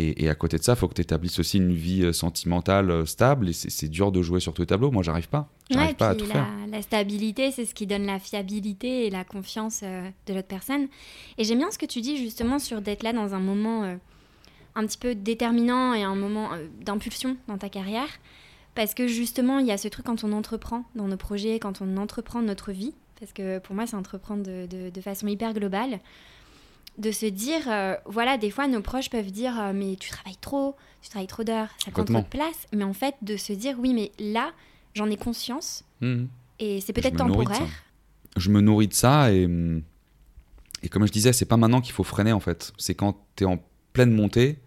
Et, à côté de ça, il faut que tu établisses aussi une vie euh, sentimentale euh, stable. Et c'est dur de jouer sur tous les tableaux. Moi, j'arrive pas. J'arrive pas à tout la, faire. La stabilité, c'est ce qui donne la fiabilité et la confiance euh, de l'autre personne. Et j'aime bien ce que tu dis justement sur d'être là dans un moment un petit peu déterminant et un moment d'impulsion dans ta carrière. Parce que justement, il y a ce truc quand on entreprend dans nos projets, quand on entreprend notre vie. Parce que pour moi, c'est entreprendre de, de façon hyper globale de se dire, euh, voilà, des fois nos proches peuvent dire, euh, mais tu travailles trop, tu travailles trop d'heures, ça prend trop de place. Mais en fait, de se dire, oui, mais là, j'en ai conscience mmh. et c'est peut-être temporaire. Je me nourris de ça et, et comme je disais, c'est pas maintenant qu'il faut freiner en fait. C'est quand tu es en pleine montée.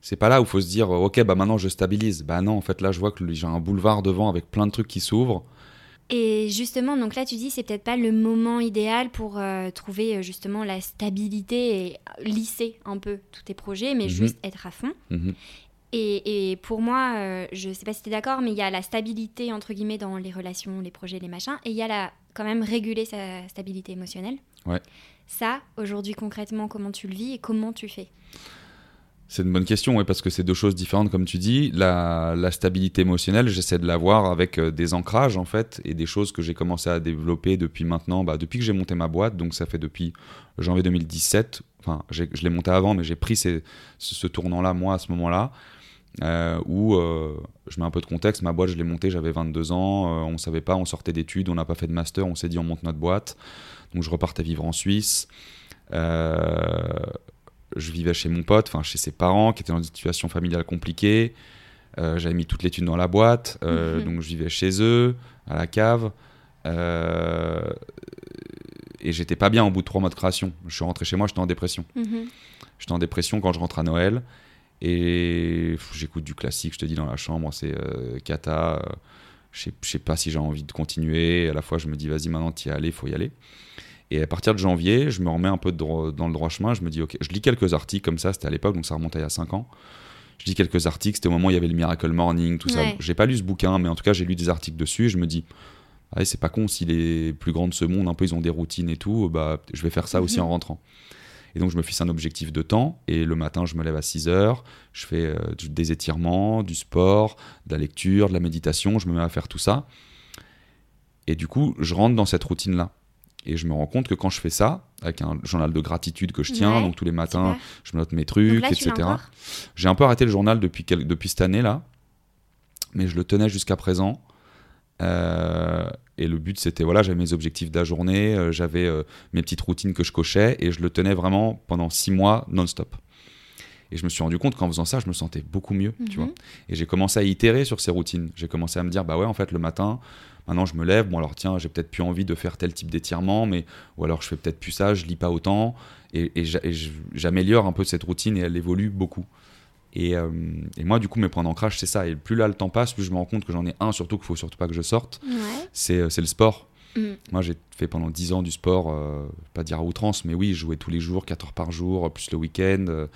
C'est pas là où il faut se dire, ok, bah maintenant je stabilise. Bah non, en fait, là, je vois que j'ai un boulevard devant avec plein de trucs qui s'ouvrent. Et justement, donc là, tu dis, c'est peut-être pas le moment idéal pour euh, trouver euh, justement la stabilité et lisser un peu tous tes projets, mais mhm. juste être à fond. Mhm. Et, et, pour moi, euh, je sais pas si tu es d'accord, mais il y a la stabilité, entre guillemets, dans les relations, les projets, les machins, et il y a la, quand même réguler sa stabilité émotionnelle. Ouais. Ça, aujourd'hui, concrètement, comment tu le vis et comment tu fais? C'est une bonne question, ouais, parce que c'est deux choses différentes, comme tu dis. La, stabilité émotionnelle, j'essaie de l'avoir avec euh, des ancrages, en fait, et des choses que j'ai commencé à développer depuis maintenant, bah, depuis que j'ai monté ma boîte, donc ça fait depuis janvier 2017. Enfin, je l'ai monté avant, mais j'ai pris ce, tournant-là, moi, à ce moment-là, euh, où euh, je mets un peu de contexte. Ma boîte, je l'ai montée, j'avais 22 ans, on ne savait pas, on sortait d'études, on n'a pas fait de master, on s'est dit, on monte notre boîte. Donc, je repartais vivre en Suisse. Euh, je vivais chez mon pote, enfin chez ses parents, qui étaient dans une situation familiale compliquée. Euh, j'avais mis toutes les thunes dans la boîte, euh, mhm. donc je vivais chez eux, à la cave. Euh, et j'étais pas bien au bout de trois mois de création. Je suis rentré chez moi, j'étais en dépression. Mhm. J'étais en dépression quand je rentre à Noël. Et j'écoute du classique, je te dis, dans la chambre, c'est Kata. je sais pas si j'ai envie de continuer. À la fois, je me dis, vas-y, maintenant, t'y es allé, il faut y aller. Et à partir de janvier, je me remets un peu dans le droit chemin. Je me dis, ok, je lis quelques articles comme ça, c'était à l'époque, donc ça remontait il y a 5 ans. Je lis quelques articles, c'était au moment où il y avait le Miracle Morning, tout ça. J'ai pas lu ce bouquin, mais en tout cas, j'ai lu des articles dessus et je me dis, ah, c'est pas con si les plus grands de ce monde, un peu, ils ont des routines et tout, bah, je vais faire ça aussi mhm. en rentrant. Et donc, je me fixe un objectif de temps. Et le matin, je me lève à 6 heures. Je fais euh, des étirements, du sport, de la lecture, de la méditation. Je me mets à faire tout ça. Et du coup, je rentre dans cette routine-là. Et je me rends compte que quand je fais ça, avec un journal de gratitude que je tiens, donc tous les matins, je note mes trucs, etc. J'ai un peu arrêté le journal depuis, depuis cette année-là, mais je le tenais jusqu'à présent. Euh, et le but, c'était, voilà, j'avais mes objectifs de la journée, euh, j'avais euh, mes petites routines que je cochais, et je le tenais vraiment pendant six mois non-stop. Et je me suis rendu compte qu'en faisant ça, je me sentais beaucoup mieux, tu mhm. vois. Et j'ai commencé à itérer sur ces routines. J'ai commencé à me dire, bah ouais, en fait, le matin, Maintenant, je me lève, bon, alors tiens, j'ai peut-être plus envie de faire tel type d'étirement, mais ou alors je fais peut-être plus ça, je lis pas autant, et, j'améliore un peu cette routine et elle évolue beaucoup. Euh, et, moi, du coup, mes points d'ancrage, c'est ça. Et plus là le temps passe, plus je me rends compte que j'en ai un surtout qu'il faut surtout pas que je sorte. C'est euh, le sport. Mm. Moi, j'ai fait pendant 10 ans du sport, euh, pas dire à outrance, mais oui, je jouais tous les jours, 4 heures par jour, plus le week-end.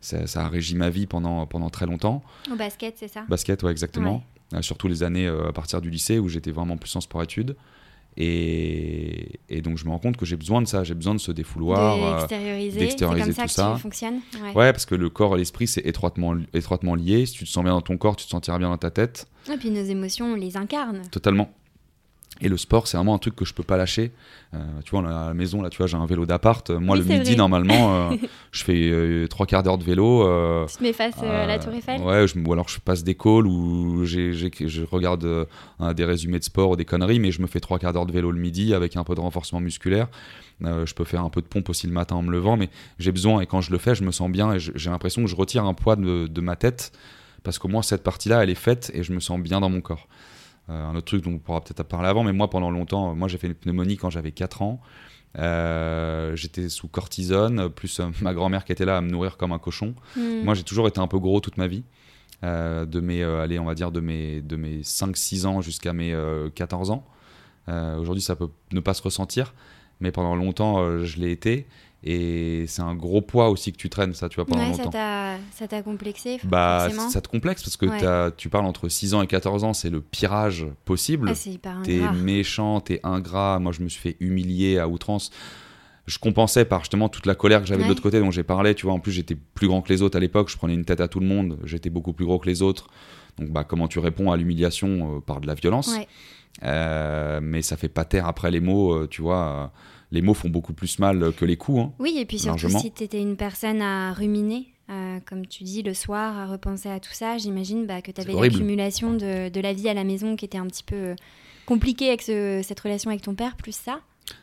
ça, a régi ma vie pendant, pendant très longtemps. Au basket, c'est ça? Basket, ouais, exactement. Euh, surtout les années euh, à partir du lycée où j'étais vraiment plus en sport-études. Et, et, donc je me rends compte que j'ai besoin de ça, j'ai besoin de ce défouloir, d'extérioriser, d'extérioriser tout ça. Que fonctionne. Ouais. parce que le corps et l'esprit c'est étroitement, étroitement lié. Si tu te sens bien dans ton corps, tu te sentiras bien dans ta tête. Et puis nos émotions, on les incarne. Totalement. Et le sport, c'est vraiment un truc que je peux pas lâcher. Euh, tu vois, à la maison, là, tu vois, j'ai un vélo d'appart. Moi, le midi, normalement, euh, <laughs> je fais euh, trois quarts d'heure de vélo. tu te mets face à la Tour Eiffel? Ouais, ou alors je passe des calls ou je regarde des résumés de sport ou des conneries, mais je me fais trois quarts d'heure de vélo le midi avec un peu de renforcement musculaire. je peux faire un peu de pompe aussi le matin en me levant, mais j'ai besoin, et quand je le fais, je me sens bien et j'ai l'impression que je retire un poids de, de ma tête parce qu'au moins cette partie-là, elle est faite et je me sens bien dans mon corps. Euh, un autre truc dont on pourra peut-être parler avant, mais moi pendant longtemps, moi j'ai fait une pneumonie quand j'avais 4 ans. Euh, j'étais sous cortisone, plus ma grand-mère qui était là à me nourrir comme un cochon. Hmm. Moi j'ai toujours été un peu gros toute ma vie. de mes, allez, on va dire de mes, de mes 5-6 ans jusqu'à mes 14 ans. Aujourd'hui ça peut ne pas se ressentir, mais pendant longtemps je l'ai été. Et c'est un gros poids aussi que tu traînes, ça, tu vois, pendant ouais, longtemps. Ça t'a complexé Bah, ça te complexe parce que tu parles entre 6 ans et 14 ans, c'est le pirage possible. Ah, c'est hyper T'es méchant, t'es ingrat. Moi, je me suis fait humilier à outrance. Je compensais par justement toute la colère que j'avais de l'autre côté dont j'ai parlé. Tu vois, en plus, j'étais plus grand que les autres à l'époque. Je prenais une tête à tout le monde. J'étais beaucoup plus gros que les autres. Donc, bah, comment tu réponds à l'humiliation euh, Par de la violence? Euh, mais ça fait pas taire après les mots, euh, tu vois les mots font beaucoup plus mal que les coups. Hein, oui, et puis surtout si tu étais une personne à ruminer, euh, comme tu dis, le soir, à repenser à tout ça, j'imagine bah, que tu avais l'accumulation de, de, la vie à la maison qui était un petit peu euh, compliquée avec cette relation avec ton père, plus ça.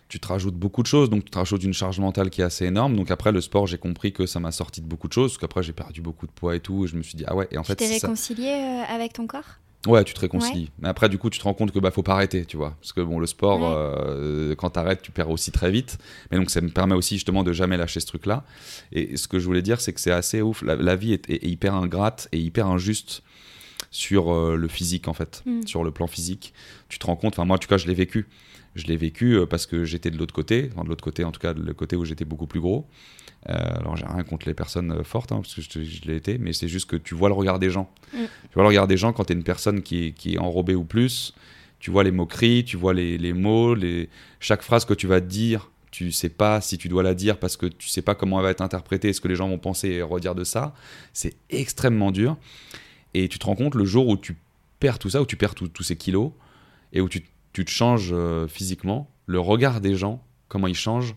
Tu te rajoutes beaucoup de choses, donc tu te rajoutes une charge mentale qui est assez énorme. Donc après, le sport, j'ai compris que ça m'a sorti de beaucoup de choses, parce qu'après, j'ai perdu beaucoup de poids et tout, et je me suis dit, ah ouais, et en tu fait. Tu t'es réconcilié euh, avec ton corps? Ouais, tu te réconcilies. Mais après, du coup, tu te rends compte que bah faut pas arrêter, tu vois. Parce que bon, le sport, euh, quand tu arrêtes, tu perds aussi très vite. Mais donc, ça me permet aussi justement de jamais lâcher ce truc-là. Et ce que je voulais dire, c'est que c'est assez ouf. La, vie est, hyper ingrate et hyper injuste sur euh, le physique, en fait, mm. sur le plan physique. Tu te rends compte, enfin, moi, en tout cas, je l'ai vécu. Je l'ai vécu euh, parce que j'étais de l'autre côté, enfin, de l'autre côté, en tout cas, le côté où j'étais beaucoup plus gros. Euh, alors j'ai rien contre les personnes euh, fortes, hein, parce que je, l'ai été, mais c'est juste que tu vois le regard des gens. Mm. Tu vois le regard des gens quand tu es une personne qui est, qui est enrobée ou plus. Tu vois les moqueries, tu vois les, les mots, les... chaque phrase que tu vas dire, tu sais pas si tu dois la dire parce que tu sais pas comment elle va être interprétée, ce que les gens vont penser et redire de ça. C'est extrêmement dur. Et tu te rends compte le jour où tu perds tout ça, où tu perds tous ces kilos et où tu, tu te changes euh, physiquement, le regard des gens, comment ils changent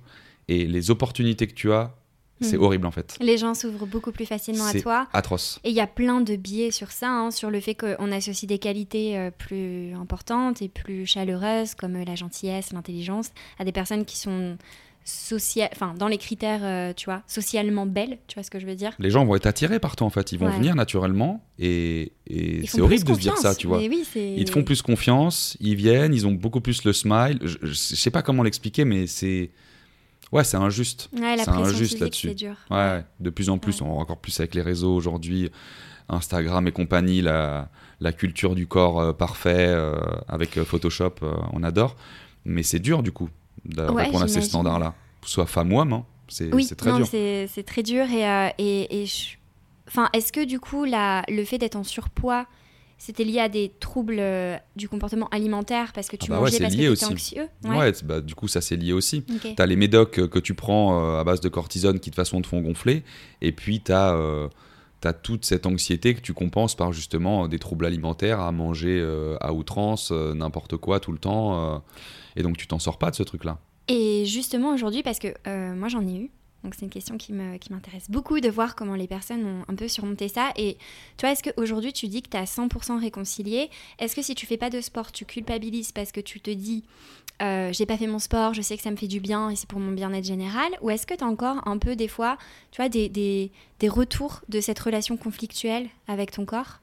et les opportunités que tu as c'est hmm. horrible en fait. Les gens s'ouvrent beaucoup plus facilement à toi. atroce. Et il y a plein de biais sur ça, hein, sur le fait qu'on associe des qualités euh, plus importantes et plus chaleureuses, comme euh, la gentillesse, l'intelligence, à des personnes qui sont enfin dans les critères, euh, tu vois, socialement belles, tu vois ce que je veux dire? Les gens vont être attirés par toi en fait, ils vont venir naturellement et, et c'est horrible de se dire ça, tu vois. ils te font plus confiance, ils viennent, ils ont beaucoup plus le smile. Je, je sais pas comment l'expliquer, mais c'est Ouais, c'est injuste. Ouais, c'est injuste là-dessus. Ouais, de plus en plus, encore plus avec les réseaux aujourd'hui, Instagram et compagnie, la, la culture du corps euh, parfait euh, avec euh, Photoshop, on adore. Mais c'est dur du coup de répondre à ces standards-là, soit femme ou homme. Hein. C'est oui, très dur. C'est très dur et, et, enfin, est-ce que du coup, la, le fait d'être en surpoids c'était lié à des troubles euh, du comportement alimentaire parce que tu ah bah mangeais parce que tu étais anxieux Ouais, bah, du coup, ça c'est lié aussi. Tu as les médocs euh, que tu prends euh, à base de cortisone qui de toute façon te font gonfler. Et puis tu as, toute cette anxiété que tu compenses par justement des troubles alimentaires à manger à outrance, n'importe quoi tout le temps. et donc tu t'en sors pas de ce truc-là. Et justement aujourd'hui, parce que moi j'en ai eu, donc c'est une question qui m'intéresse qui beaucoup de voir comment les personnes ont un peu surmonté ça. Et tu vois, est-ce qu'aujourd'hui tu dis que tu as 100% réconcilié? Est-ce que si tu fais pas de sport, tu culpabilises parce que tu te dis euh, j'ai pas fait mon sport, je sais que ça me fait du bien et c'est pour mon bien-être général? Ou est-ce que tu as encore un peu des fois, tu vois, des, des, des retours de cette relation conflictuelle avec ton corps?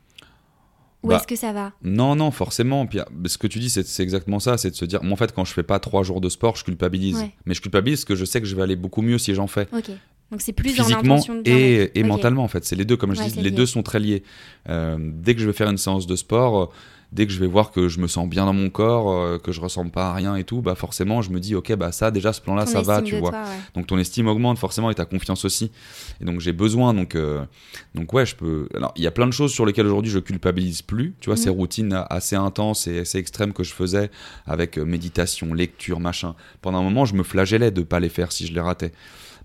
Bah, est-ce que ça va? Non, non, forcément. Puis, ce que tu dis, c'est exactement ça. C'est de se dire, moi, en fait, quand je fais pas trois jours de sport, je culpabilise. Mais je culpabilise parce que je sais que je vais aller beaucoup mieux si j'en fais. Donc c'est plus physiquement dans et, et mentalement en fait. C'est les deux, comme je dis, les deux sont très liés. Euh, dès que je vais faire une séance de sport, dès que je vais voir que je me sens bien dans mon corps, euh, que je ressemble pas à rien et tout, bah forcément je me dis ok bah ça déjà ce plan-là ça va, tu vois. Donc ton estime augmente forcément et ta confiance aussi. Et donc j'ai besoin donc euh, donc ouais je peux. Alors il y a plein de choses sur lesquelles aujourd'hui je culpabilise plus. Tu vois ces mhm. routines assez intenses et assez extrêmes que je faisais avec euh, méditation, lecture, machin. Pendant un moment je me flagellais de pas les faire si je les ratais.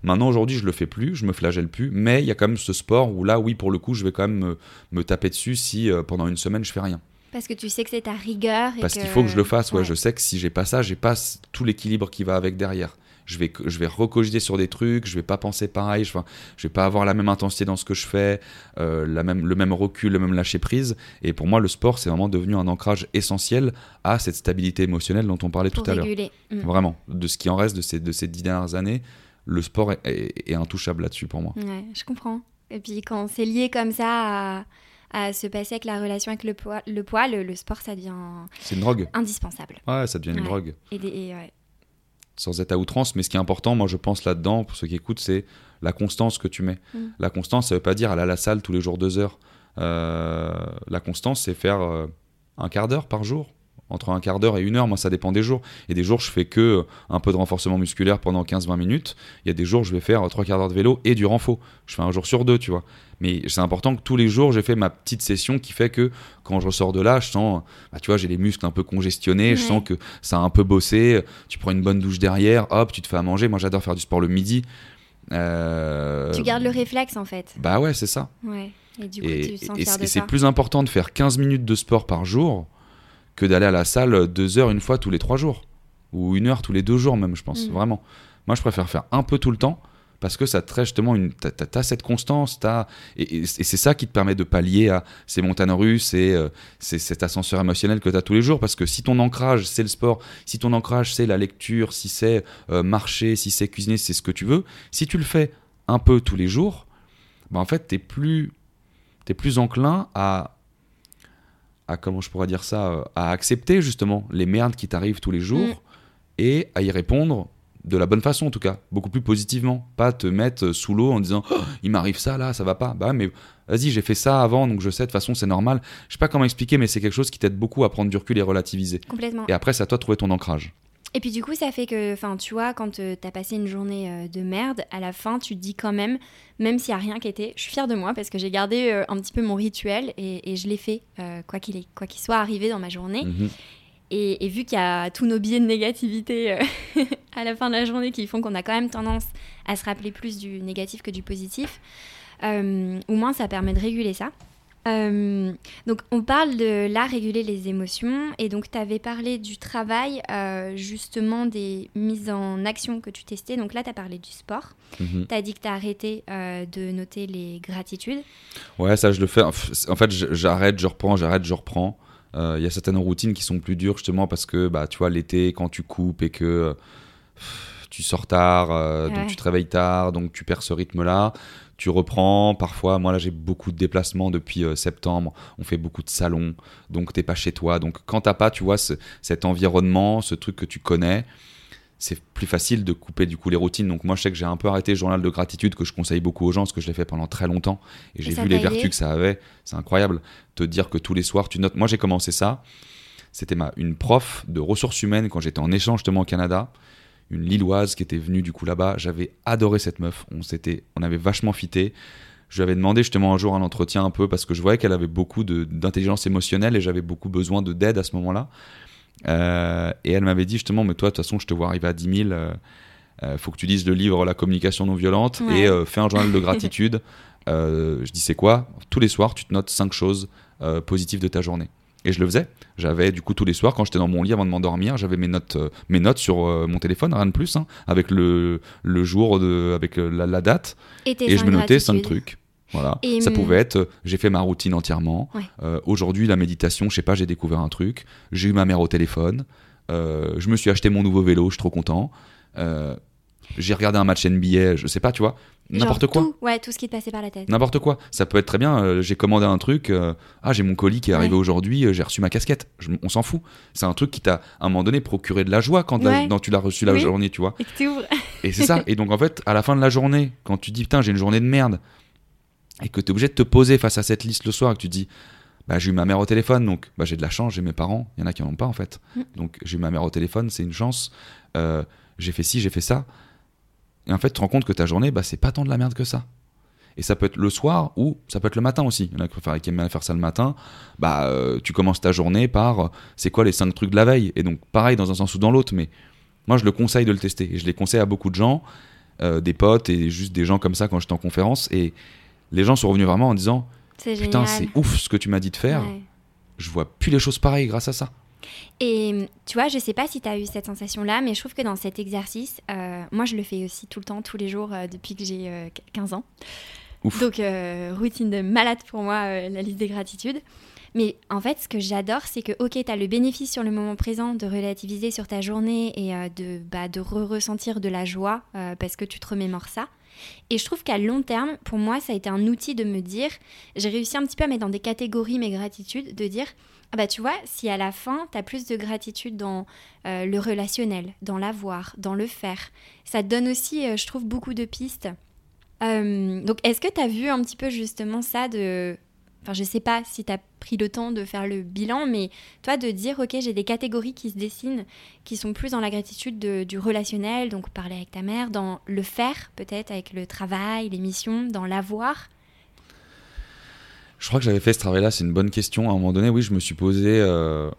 Maintenant, aujourd'hui, je le fais plus, je me flagelle plus, mais il y a quand même ce sport où là, oui, pour le coup, je vais quand même me, me taper dessus si pendant une semaine, je fais rien. Parce que tu sais que c'est ta rigueur. Parce qu'il faut que je le fasse, ouais. Je sais que si j'ai pas ça, j'ai pas tout l'équilibre qui va avec derrière. Je vais, je vais recogiter sur des trucs, je vais pas penser pareil, je, je vais pas avoir la même intensité dans ce que je fais, euh, la même, le même recul, le même lâcher prise. Et pour moi, le sport, c'est vraiment devenu un ancrage essentiel à cette stabilité émotionnelle dont on parlait tout à l'heure. Mm. Vraiment, de ce qui en reste de ces, de ces dix dernières années, le sport est, est, est intouchable là-dessus pour moi. Ouais, je comprends. Et puis quand c'est lié comme ça à à se passer avec la relation avec le poids, le, poids, le, sport, ça devient c'est une drogue. indispensable. Ouais, ça devient une drogue. Et, et ouais. Sans être à outrance, mais ce qui est important, moi je pense là-dedans, pour ceux qui écoutent, c'est la constance que tu mets. Mm. La constance, ça veut pas dire aller à la salle tous les jours deux heures. Euh, la constance, c'est faire euh, un quart d'heure par jour, entre un quart d'heure et une heure, moi ça dépend des jours. Et des jours, je fais que euh, un peu de renforcement musculaire pendant 15-20 minutes. Il y a des jours, je vais faire trois quarts d'heure de vélo et du renfort. Je fais un jour sur deux, tu vois. Mais c'est important que tous les jours, j'ai fait ma petite session qui fait que quand je ressors de là, je sens, bah, tu vois, j'ai les muscles un peu congestionnés, je sens que ça a un peu bossé. Tu prends une bonne douche derrière, hop, tu te fais à manger. Moi, j'adore faire du sport le midi. Tu gardes le réflexe en fait. Bah ouais, c'est ça. Ouais. Et du coup, et, et c'est plus important de faire 15 minutes de sport par jour que d'aller à la salle deux heures une fois tous les trois jours. Ou une heure tous les deux jours même, je pense. Mm. Vraiment. Moi, je préfère faire un peu tout le temps parce que ça te justement une. T'as cette constance, as, et, c'est ça qui te permet de pallier à ces montagnes russes et euh, c'est cet ascenseur émotionnel que tu as tous les jours. Parce que si ton ancrage, c'est le sport, si ton ancrage, c'est la lecture, si c'est euh, marcher, si c'est cuisiner, c'est ce que tu veux, si tu le fais un peu tous les jours, bah en fait, tu es plus tu es plus enclin à, à, comment je pourrais dire ça, euh, à accepter justement les merdes qui t'arrivent tous les jours mm. et à y répondre de la bonne façon en tout cas, beaucoup plus positivement, pas te mettre sous l'eau en disant oh, il m'arrive ça là, ça va pas. Bah mais vas-y, j'ai fait ça avant donc je sais de toute façon c'est normal. Je sais pas comment expliquer mais c'est quelque chose qui t'aide beaucoup à prendre du recul et relativiser. Complètement. Et après c'est à toi de trouver ton ancrage. Et puis du coup, ça fait que, enfin, tu vois, quand euh, tu as passé une journée euh, de merde, à la fin, tu te dis quand même, même s'il n'y a rien qui était, je suis fière de moi parce que j'ai gardé euh, un petit peu mon rituel et, je l'ai fait, quoi qu'il quoi qu'il soit arrivé dans ma journée. Mhm. Et, vu qu'il y a tous nos biais de négativité <laughs> à la fin de la journée qui font qu'on a quand même tendance à se rappeler plus du négatif que du positif, au moins ça permet de réguler ça. Euh, donc on parle de là réguler les émotions. Et donc tu avais parlé du travail euh, justement des mises en action que tu testais. Donc là tu as parlé du sport. Mhm. tu as dit que tu as arrêté euh, de noter les gratitudes. Ouais ça je le fais. En fait j'arrête je reprends j'arrête je reprends. Il y a certaines routines qui sont plus dures justement parce que bah tu vois l'été quand tu coupes et que tu sors tard donc tu te réveilles tard donc tu perds ce rythme là tu reprends. Parfois, moi là, j'ai beaucoup de déplacements depuis euh, septembre. On fait beaucoup de salons, donc t'es pas chez toi. Donc quand t'as pas, tu vois, cet environnement, ce truc que tu connais, c'est plus facile de couper du coup les routines. Donc moi, je sais que j'ai un peu arrêté le journal de gratitude que je conseille beaucoup aux gens parce que je l'ai fait pendant très longtemps et j'ai vu les vertus que ça avait. C'est incroyable. Te dire que tous les soirs, tu notes. Moi, j'ai commencé ça. C'était ma une prof de ressources humaines quand j'étais en échange justement au Canada une Lilloise qui était venue du coup là-bas. J'avais adoré cette meuf. On, s'était, on avait vachement fité. Je lui avais demandé justement un jour un entretien un peu parce que je voyais qu'elle avait beaucoup d'intelligence émotionnelle et j'avais beaucoup besoin de d'aide à ce moment-là. Euh, et elle m'avait dit justement, mais toi, de toute façon, je te vois arriver à 10 000. Euh, euh, faut que tu lises le livre La communication non violente et fais un journal de gratitude. <laughs> je dis, c'est quoi? Tous les soirs, tu te notes 5 choses positives de ta journée. Et je le faisais. J'avais du coup tous les soirs quand j'étais dans mon lit avant de m'endormir, j'avais mes notes, euh, mes notes sur euh, mon téléphone, rien de plus, hein, avec le, le jour, de, avec euh, la, date. Et, je me notais cinq trucs. Voilà. ça hum, pouvait être, j'ai fait ma routine entièrement. Aujourd'hui, la méditation, je sais pas, j'ai découvert un truc. J'ai eu ma mère au téléphone. je me suis acheté mon nouveau vélo, je suis trop content j'ai regardé un match NBA, je sais pas, tu vois, n'importe quoi. Tout, ouais, tout ce qui te passait par la tête. N'importe quoi. Ça peut être très bien. Euh, j'ai commandé un truc. Euh, ah, j'ai mon colis qui est arrivé aujourd'hui. Euh, j'ai reçu ma casquette. on s'en fout. C'est un truc qui t'a à un moment donné procuré de la joie quand, tu l'as reçu la journée, tu vois. Et, et c'est ça. <laughs> Et donc en fait, à la fin de la journée, quand tu dis putain, j'ai une journée de merde, et que tu es obligé de te poser face à cette liste le soir, et que tu dis bah, j'ai eu ma mère au téléphone, donc bah, j'ai de la chance, j'ai mes parents. Il y en a qui n'en ont pas en fait. Mm. Donc j'ai eu ma mère au téléphone, c'est une chance. j'ai fait ci, j'ai fait ça. Et en fait, tu te rends compte que ta journée, bah, c'est pas tant de la merde que ça. Et ça peut être le soir ou ça peut être le matin aussi. Il y en a qui aiment faire ça le matin. Bah, euh, tu commences ta journée par euh, c'est quoi les cinq trucs de la veille? Et donc, pareil dans un sens ou dans l'autre. Mais moi, je le conseille de le tester. Et je les conseille à beaucoup de gens, euh, des potes et juste des gens comme ça quand j'étais en conférence. Et les gens sont revenus vraiment en disant Putain, c'est ouf ce que tu m'as dit de faire. Je vois plus les choses pareilles grâce à ça. Et tu vois, je sais pas si tu as eu cette sensation-là, mais je trouve que dans cet exercice, euh, moi je le fais aussi tout le temps, tous les jours, euh, depuis que j'ai 15 euh, ans. Donc, routine de malade pour moi, la liste des gratitudes. Mais en fait, ce que j'adore, c'est que, ok, tu as le bénéfice sur le moment présent de relativiser sur ta journée et de, bah, de re-ressentir de la joie parce que tu te remémores ça. Et je trouve qu'à long terme, pour moi, ça a été un outil de me dire, j'ai réussi un petit peu à mettre dans des catégories mes gratitudes, de dire, ah bah tu vois, si à la fin, tu as plus de gratitude dans euh, le relationnel, dans l'avoir, dans le faire, ça te donne aussi, euh, je trouve, beaucoup de pistes. Euh, donc est-ce que tu as vu un petit peu justement ça de Enfin, je sais pas si tu as pris le temps de faire le bilan, mais toi, de dire, OK, j'ai des catégories qui se dessinent, qui sont plus dans la gratitude du relationnel, donc parler avec ta mère, dans le faire, peut-être, avec le travail, les missions, dans l'avoir. Je crois que j'avais fait ce travail-là, c'est une bonne question. À un moment donné, oui, je me suis posé, euh,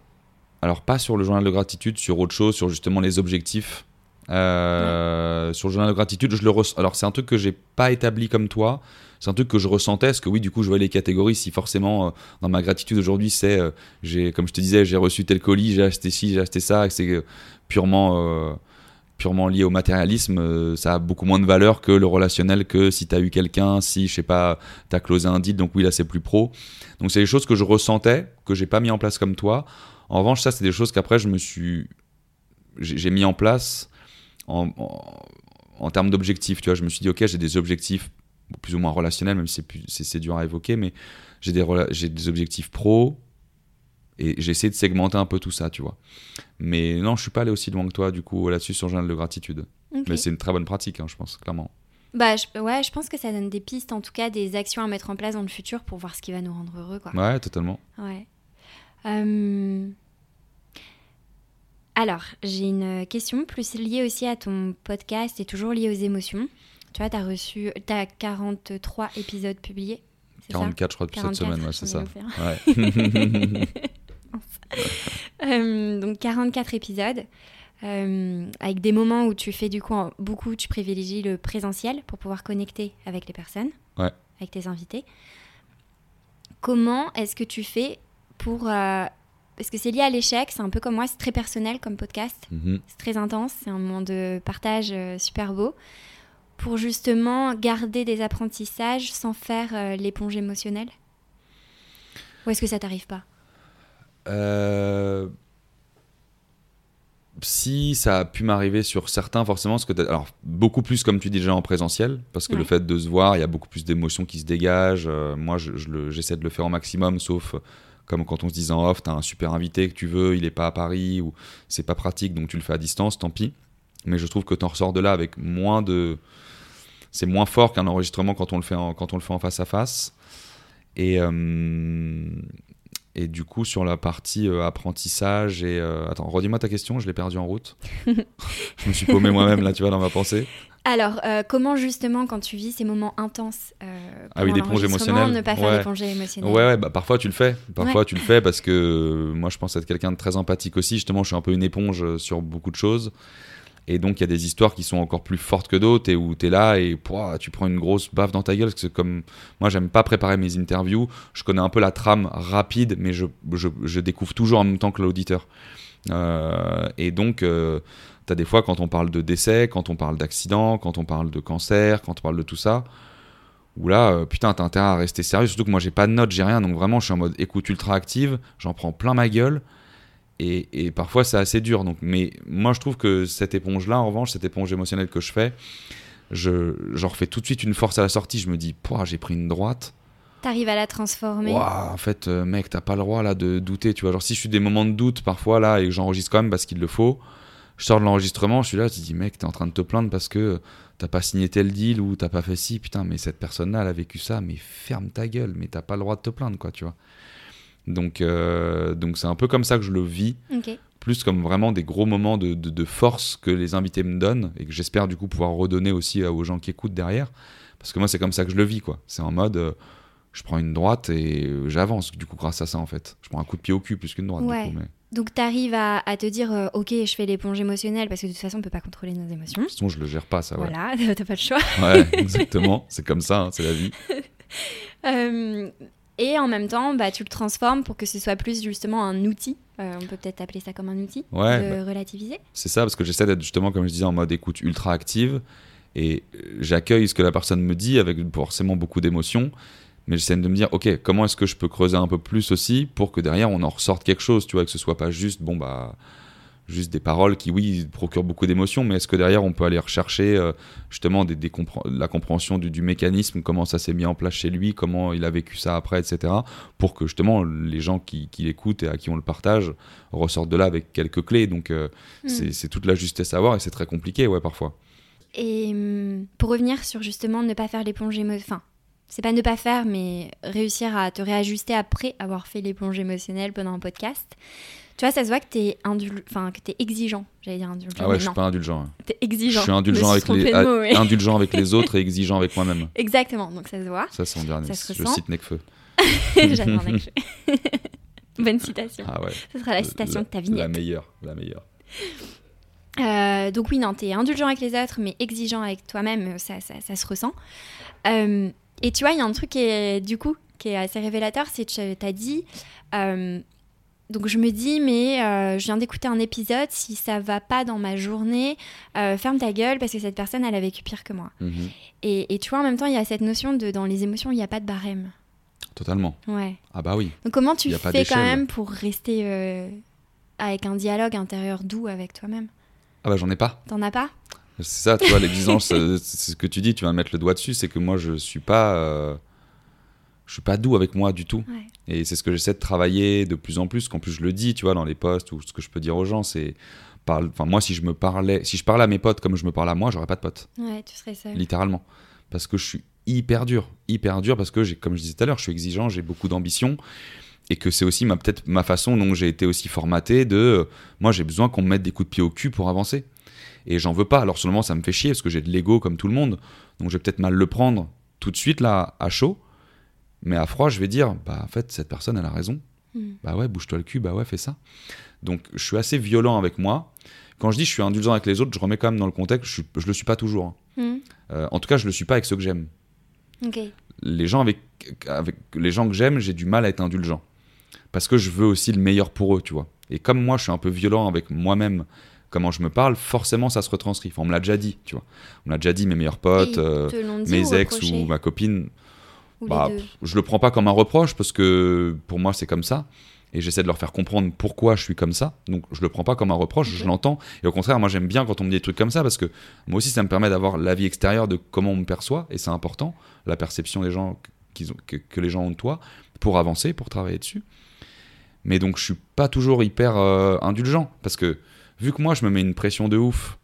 alors pas sur le journal de gratitude, sur autre chose, sur justement les objectifs. Euh, sur le journal de gratitude, je le alors c'est un truc que j'ai pas établi comme toi c'est un truc que je ressentais, parce que oui, du coup, je vois les catégories. Si forcément, euh, dans ma gratitude aujourd'hui, c'est, j'ai, comme je te disais, j'ai reçu tel colis, j'ai acheté ci, j'ai acheté ça, et c'est purement, purement lié au matérialisme, ça a beaucoup moins de valeur que le relationnel, que si tu as eu quelqu'un, si, je sais pas, tu as closé un deal, donc oui, là, c'est plus pro. Donc, c'est des choses que je ressentais, que j'ai pas mis en place comme toi. En revanche, ça, c'est des choses qu'après, je me suis. J'ai mis en place en, termes d'objectifs. Tu je me suis dit, ok, j'ai des objectifs plus ou moins relationnel, même si c'est dur à évoquer, mais j'ai des, des objectifs pro et j'essaie de segmenter un peu tout ça, tu vois. Mais non, je suis pas allé aussi loin que toi, du coup, là-dessus, sur le journal de gratitude. Mais c'est une très bonne pratique, hein, je pense, clairement. Bah, je, ouais, je pense que ça donne des pistes, en tout cas, des actions à mettre en place dans le futur pour voir ce qui va nous rendre heureux, quoi. Ouais, totalement. Ouais. Euh, alors, j'ai une question plus liée aussi à ton podcast et toujours liée aux émotions. Tu vois, tu as reçu, tu as 43 épisodes publiés. 44, je crois, depuis cette semaine, ouais, c'est ça. Ouais. <laughs> <laughs> <laughs> euh, donc 44 épisodes. Euh, avec des moments où tu fais du coup beaucoup, tu privilégies le présentiel pour pouvoir connecter avec les personnes, ouais. avec tes invités. Comment est-ce que tu fais pour... Euh, parce que c'est lié à l'échec, c'est un peu comme moi, c'est très personnel comme podcast, mm-hmm. c'est très intense, c'est un moment de partage euh, super beau pour justement garder des apprentissages sans faire l'éponge émotionnelle? Ou est-ce que ça t'arrive pas? Euh, Si ça a pu m'arriver sur certains, forcément, ce que alors beaucoup plus comme tu dis déjà en présentiel, parce que le fait de se voir, il y a beaucoup plus d'émotions qui se dégagent. Euh, moi, j'essaie de le faire au maximum, sauf comme quand on se dit en off, tu as un super invité que tu veux, il n'est pas à Paris ou c'est pas pratique, donc tu le fais à distance, tant pis. Mais je trouve que tu en ressors de là avec moins de, c'est moins fort qu'un enregistrement quand on le fait en, quand on le fait en face à face. Et, euh, et du coup, sur la partie euh, apprentissage et. Euh, attends, redis-moi ta question, je l'ai perdu en route. <laughs> je me suis paumé moi-même là, tu vois, dans ma pensée. Alors, comment justement, quand tu vis ces moments intenses, ah oui, l'éponge émotionnelle, ne pas faire ouais. l'éponge émotionnelle Ouais, ouais bah, parfois tu le fais. Parfois tu le fais parce que moi je pense être quelqu'un de très empathique aussi. Justement, je suis un peu une éponge sur beaucoup de choses. Et donc, il y a des histoires qui sont encore plus fortes que d'autres et où tu es là et tu prends une grosse baffe dans ta gueule. Parce que comme moi, j'aime pas préparer mes interviews, je connais un peu la trame rapide, mais je, je, découvre toujours en même temps que l'auditeur. Euh, et donc, euh, tu as des fois, quand on parle de décès, quand on parle d'accident, quand on parle de cancer, quand on parle de tout ça, où là, euh, putain, t'as intérêt à rester sérieux. Surtout que moi, j'ai pas de notes, j'ai rien. Donc vraiment, je suis en mode écoute ultra active, j'en prends plein ma gueule. Et, parfois, c'est assez dur. Donc, mais moi, je trouve que cette éponge-là, en revanche, cette éponge émotionnelle que je fais, je, j'en refais tout de suite une force à la sortie. Je me dis, j'ai pris une droite. T'arrives à la transformer. en fait, euh, mec, t'as pas le droit là de douter. Tu vois, genre si je suis des moments de doute parfois là et que j'enregistre quand même parce qu'il le faut, je sors de l'enregistrement, je suis là, je dis, mec, t'es en train de te plaindre parce que t'as pas signé tel deal ou t'as pas fait ci. Putain, mais cette personne-là, elle a vécu ça. Mais ferme ta gueule. Mais t'as pas le droit de te plaindre, quoi, tu vois. Donc, euh, donc c'est un peu comme ça que je le vis. Plus comme vraiment des gros moments de, de, force que les invités me donnent et que j'espère du coup pouvoir redonner aussi aux gens qui écoutent derrière. Parce que moi, c'est comme ça que je le vis, quoi. C'est en mode, euh, je prends une droite et euh, j'avance, du coup, grâce à ça, en fait. Je prends un coup de pied au cul plus qu'une droite, du coup, Donc, tu arrives à, à, te dire, ok, je fais l'éponge émotionnelle parce que de toute façon, on peut pas contrôler nos émotions. De toute façon, je le gère pas, ça, ouais. Voilà, <laughs> t'as pas le choix. ouais, exactement. C'est comme ça, hein, c'est la vie. <laughs> Et en même temps, bah, tu le transformes pour que ce soit plus justement un outil. Euh, on peut peut-être appeler ça comme un outil de bah, relativiser. C'est ça, parce que j'essaie d'être justement, comme je disais, en mode écoute ultra active. Et j'accueille ce que la personne me dit avec forcément beaucoup d'émotion. Mais j'essaie de me dire, ok, comment est-ce que je peux creuser un peu plus aussi pour que derrière on en ressorte quelque chose, tu vois, que ce soit pas juste, bon bah, juste des paroles qui, oui, procurent beaucoup d'émotions, mais est-ce que derrière, on peut aller rechercher euh, justement des, des la compréhension du, du, mécanisme, comment ça s'est mis en place chez lui, comment il a vécu ça après, etc., pour que justement les gens qui, qui l'écoutent et à qui on le partage ressortent de là avec quelques clés. Donc, euh, mm. c'est toute la justesse à avoir et c'est très compliqué, ouais, parfois. Et hum, pour revenir sur justement ne pas faire l'éponge émotionnelle, enfin, c'est pas ne pas faire, mais réussir à te réajuster après avoir fait l'éponge émotionnelle pendant un podcast. Tu vois, ça se voit que t'es enfin que es exigeant. J'allais dire indulgent. Ah ouais, je suis pas indulgent. Hein. T'es exigeant. Je suis indulgent avec les, indulgent avec les <laughs> autres et exigeant avec moi-même. Exactement. Donc ça se voit. Ça c'est mon dernier. Ça se je cite Necfeu. <laughs> J'adore Necfeu. <laughs> Bonne citation. Ah ouais. Ce sera la citation de ta vignette. La meilleure, la meilleure. Euh, donc oui, non, t'es indulgent avec les autres, mais exigeant avec toi-même, ça, ça, ça, se ressent. Euh, et tu vois, il y a un truc qui est, du coup, qui est assez révélateur, c'est que tu as dit, euh, donc je me dis, mais euh, je viens d'écouter un épisode, si ça va pas dans ma journée, euh, ferme ta gueule parce que cette personne, elle a vécu pire que moi. Mhm. Et, et, tu vois, en même temps, il y a cette notion de, dans les émotions, il n'y a pas de barème. Totalement. Ouais. Ah bah oui. Donc comment tu fais quand même pour rester avec un dialogue intérieur doux avec toi-même? Ah bah j'en ai pas. T'en as pas? C'est ça, tu vois, l'exigence, <laughs> c'est ce que tu dis, tu vas mettre le doigt dessus, c'est que moi, je suis pas, euh, je suis pas doux avec moi du tout. Et c'est ce que j'essaie de travailler de plus en plus, qu'en plus je le dis, tu vois, dans les posts ou ce que je peux dire aux gens, c'est, enfin, moi, si je me parlais, si je parlais à mes potes comme je me parle à moi, j'aurais pas de potes. Ouais, tu serais seul. Littéralement, parce que je suis hyper dur, hyper dur, parce que j'ai, comme je disais tout à l'heure, je suis exigeant, j'ai beaucoup d'ambition et que c'est aussi ma peut-être ma façon dont j'ai été aussi formaté de moi j'ai besoin qu'on me mette des coups de pied au cul pour avancer et j'en veux pas. Alors seulement ça me fait chier parce que j'ai de l'ego comme tout le monde, donc je vais peut-être mal le prendre tout de suite là à chaud, mais à froid je vais dire bah en fait cette personne elle a raison. Hmm. Bah ouais, bouge-toi le cul, bah ouais, fais ça. Donc je suis assez violent avec moi. Quand je dis je suis indulgent avec les autres, je remets quand même dans le contexte, je, je le suis pas toujours. Hein. Hmm. Euh, en tout cas, je le suis pas avec ceux que j'aime. Les gens avec, avec les gens que j'aime, j'ai du mal à être indulgent parce que je veux aussi le meilleur pour eux, tu vois. Et comme moi, je suis un peu violent avec moi-même comment je me parle, forcément ça se retranscrit. Enfin, on me l'a déjà dit, tu vois. On me l'a déjà dit, mes meilleurs potes, euh, mes ex ou ma copine. Bah, je le prends pas comme un reproche parce que pour moi c'est comme ça et j'essaie de leur faire comprendre pourquoi je suis comme ça. Donc je le prends pas comme un reproche, je l'entends. Et au contraire, moi j'aime bien quand on me dit des trucs comme ça parce que moi aussi ça me permet d'avoir l'avis extérieur de comment on me perçoit et c'est important, la perception des gens ont, que, les gens ont de toi pour avancer, pour travailler dessus. Mais donc je suis pas toujours hyper euh, indulgent parce que vu que moi je me mets une pression de ouf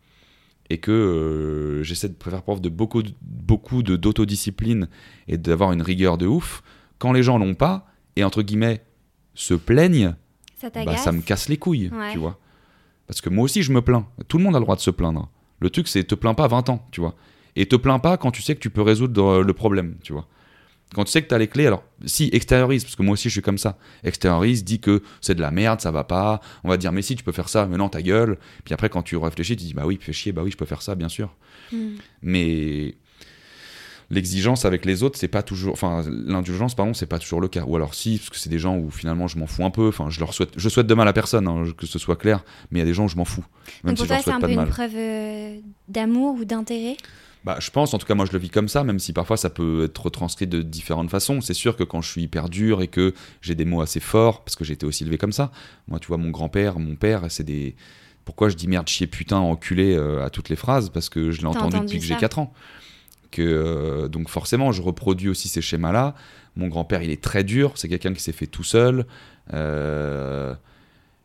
et que euh, j'essaie de faire preuve de beaucoup, beaucoup de d'autodiscipline et d'avoir une rigueur de ouf, quand les gens l'ont pas et entre guillemets se plaignent, ça, bah, ça me casse les couilles, tu vois. Parce que moi aussi je me plains. Tout le monde a le droit de se plaindre. Le truc c'est te plains pas 20 ans, tu vois. Et te plains pas quand tu sais que tu peux résoudre le problème, tu vois. Quand tu sais que tu as les clés, alors si extériorise, parce que moi aussi je suis comme ça, extériorise, dis que c'est de la merde, ça va pas, on va dire mais si tu peux faire ça, mais non ta gueule, puis après quand tu réfléchis, tu dis bah oui, fais chier, bah oui je peux faire ça bien sûr. Hmm. Mais l'exigence avec les autres, c'est pas toujours, enfin l'indulgence pardon, c'est pas toujours le cas. Ou alors si, parce que c'est des gens où finalement je m'en fous un peu, enfin je leur souhaite, je souhaite de mal à personne, hein, que ce soit clair, mais il y a des gens où je m'en fous. Même Donc pour toi c'est un peu une preuve euh, d'amour ou d'intérêt? Bah, je pense, en tout cas moi je le vis comme ça, même si parfois ça peut être retranscrit de différentes façons. C'est sûr que quand je suis hyper dur et que j'ai des mots assez forts, parce que j'ai été aussi élevé comme ça, moi tu vois mon grand-père, mon père, c'est des... Pourquoi je dis merde, chier, putain, enculé euh, à toutes les phrases? Parce que je l'ai entendu, depuis que j'ai 4 ans. Que, euh, donc forcément je reproduis aussi ces schémas-là. Mon grand-père il est très dur, c'est quelqu'un qui s'est fait tout seul. Euh,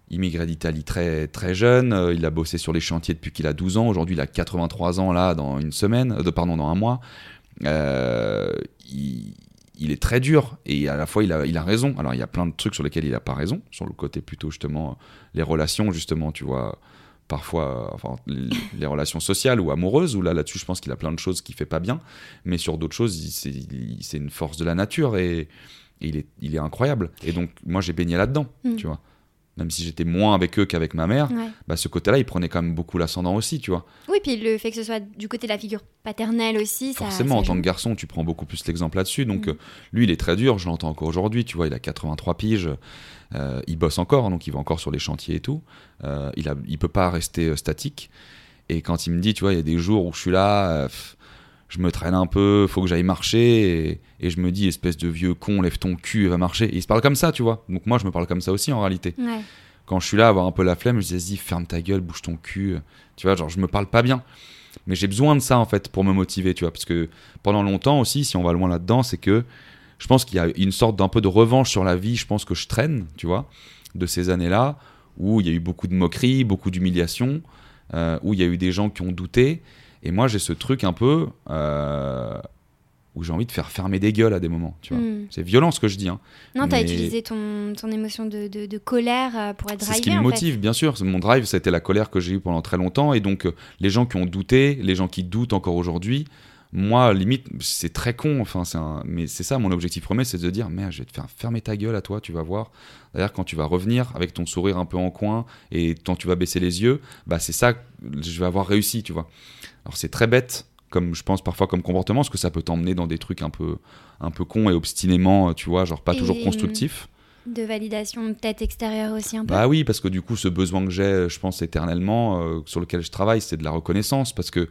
immigré d'Italie très, très jeune, euh, il a bossé sur les chantiers depuis qu'il a 12 ans, aujourd'hui il a 83 ans là dans une semaine, euh, pardon dans un mois. Euh, il, est très dur et à la fois il a, il a raison. Alors il y a plein de trucs sur lesquels il n'a pas raison, sur le côté plutôt justement les relations justement, tu vois, parfois enfin, les, relations sociales ou amoureuses, où là là-dessus je pense qu'il a plein de choses qu'il fait pas bien, mais sur d'autres choses c'est une force de la nature et, il, est, il est incroyable. Et donc moi j'ai baigné là-dedans, mm. tu vois même si j'étais moins avec eux qu'avec ma mère, bah ce côté-là, il prenait quand même beaucoup l'ascendant aussi, tu vois. Oui, puis le fait que ce soit du côté de la figure paternelle aussi, ça. Forcément, en tant que garçon, tu prends beaucoup plus l'exemple là-dessus. Donc, mm. euh, lui, il est très dur, je l'entends encore aujourd'hui, tu vois, il a 83 piges, euh, il bosse encore, donc il va encore sur les chantiers et tout. Euh, il, a, il peut pas rester statique. Et quand il me dit, tu vois, il y a des jours où je suis là, je me traîne un peu, faut que j'aille marcher, et, je me dis, espèce de vieux con, lève ton cul et va marcher. Et il se parle comme ça, tu vois. Donc moi, je me parle comme ça aussi en réalité. quand je suis là, avoir un peu la flemme, je dis, vas-y, ferme ta gueule, bouge ton cul. Tu vois, genre, je me parle pas bien. Mais j'ai besoin de ça, en fait, pour me motiver, tu vois. Parce que pendant longtemps aussi, si on va loin là-dedans, c'est que je pense qu'il y a une sorte d'un peu de revanche sur la vie, je pense que je traîne, tu vois, de ces années-là, où il y a eu beaucoup de moqueries, beaucoup d'humiliations, euh, où il y a eu des gens qui ont douté. Et moi, j'ai ce truc un peu euh, où j'ai envie de faire fermer des gueules à des moments. Tu vois. Hmm. C'est violent ce que je dis. Hein. Non, tu as Mais- utilisé ton, ton émotion de, de- de colère euh, pour être C'est drivé. ce qui me fait. motive, bien sûr. Mon drive, été la colère que j'ai eue pendant très longtemps. Et donc, euh, les gens qui ont douté, les gens qui doutent encore aujourd'hui, moi, limite, c'est très con. Enfin, c'est un- Mais c'est ça, mon objectif premier, c'est de dire Merde, je vais te faire fermer ta gueule à toi, tu vas voir. D'ailleurs, quand tu vas revenir avec ton sourire un peu en coin et quand tu vas baisser les yeux, bah, c'est ça je vais avoir réussi, tu vois. Alors, c'est très bête, comme je pense parfois comme comportement, parce que ça peut t'emmener dans des trucs un peu, un peu cons et obstinément, tu vois, genre pas toujours Et, constructifs. De validation peut-être extérieure aussi un peu. Bah oui, parce que du coup, ce besoin que j'ai, je pense éternellement, euh, sur lequel je travaille, c'est de la reconnaissance. Parce que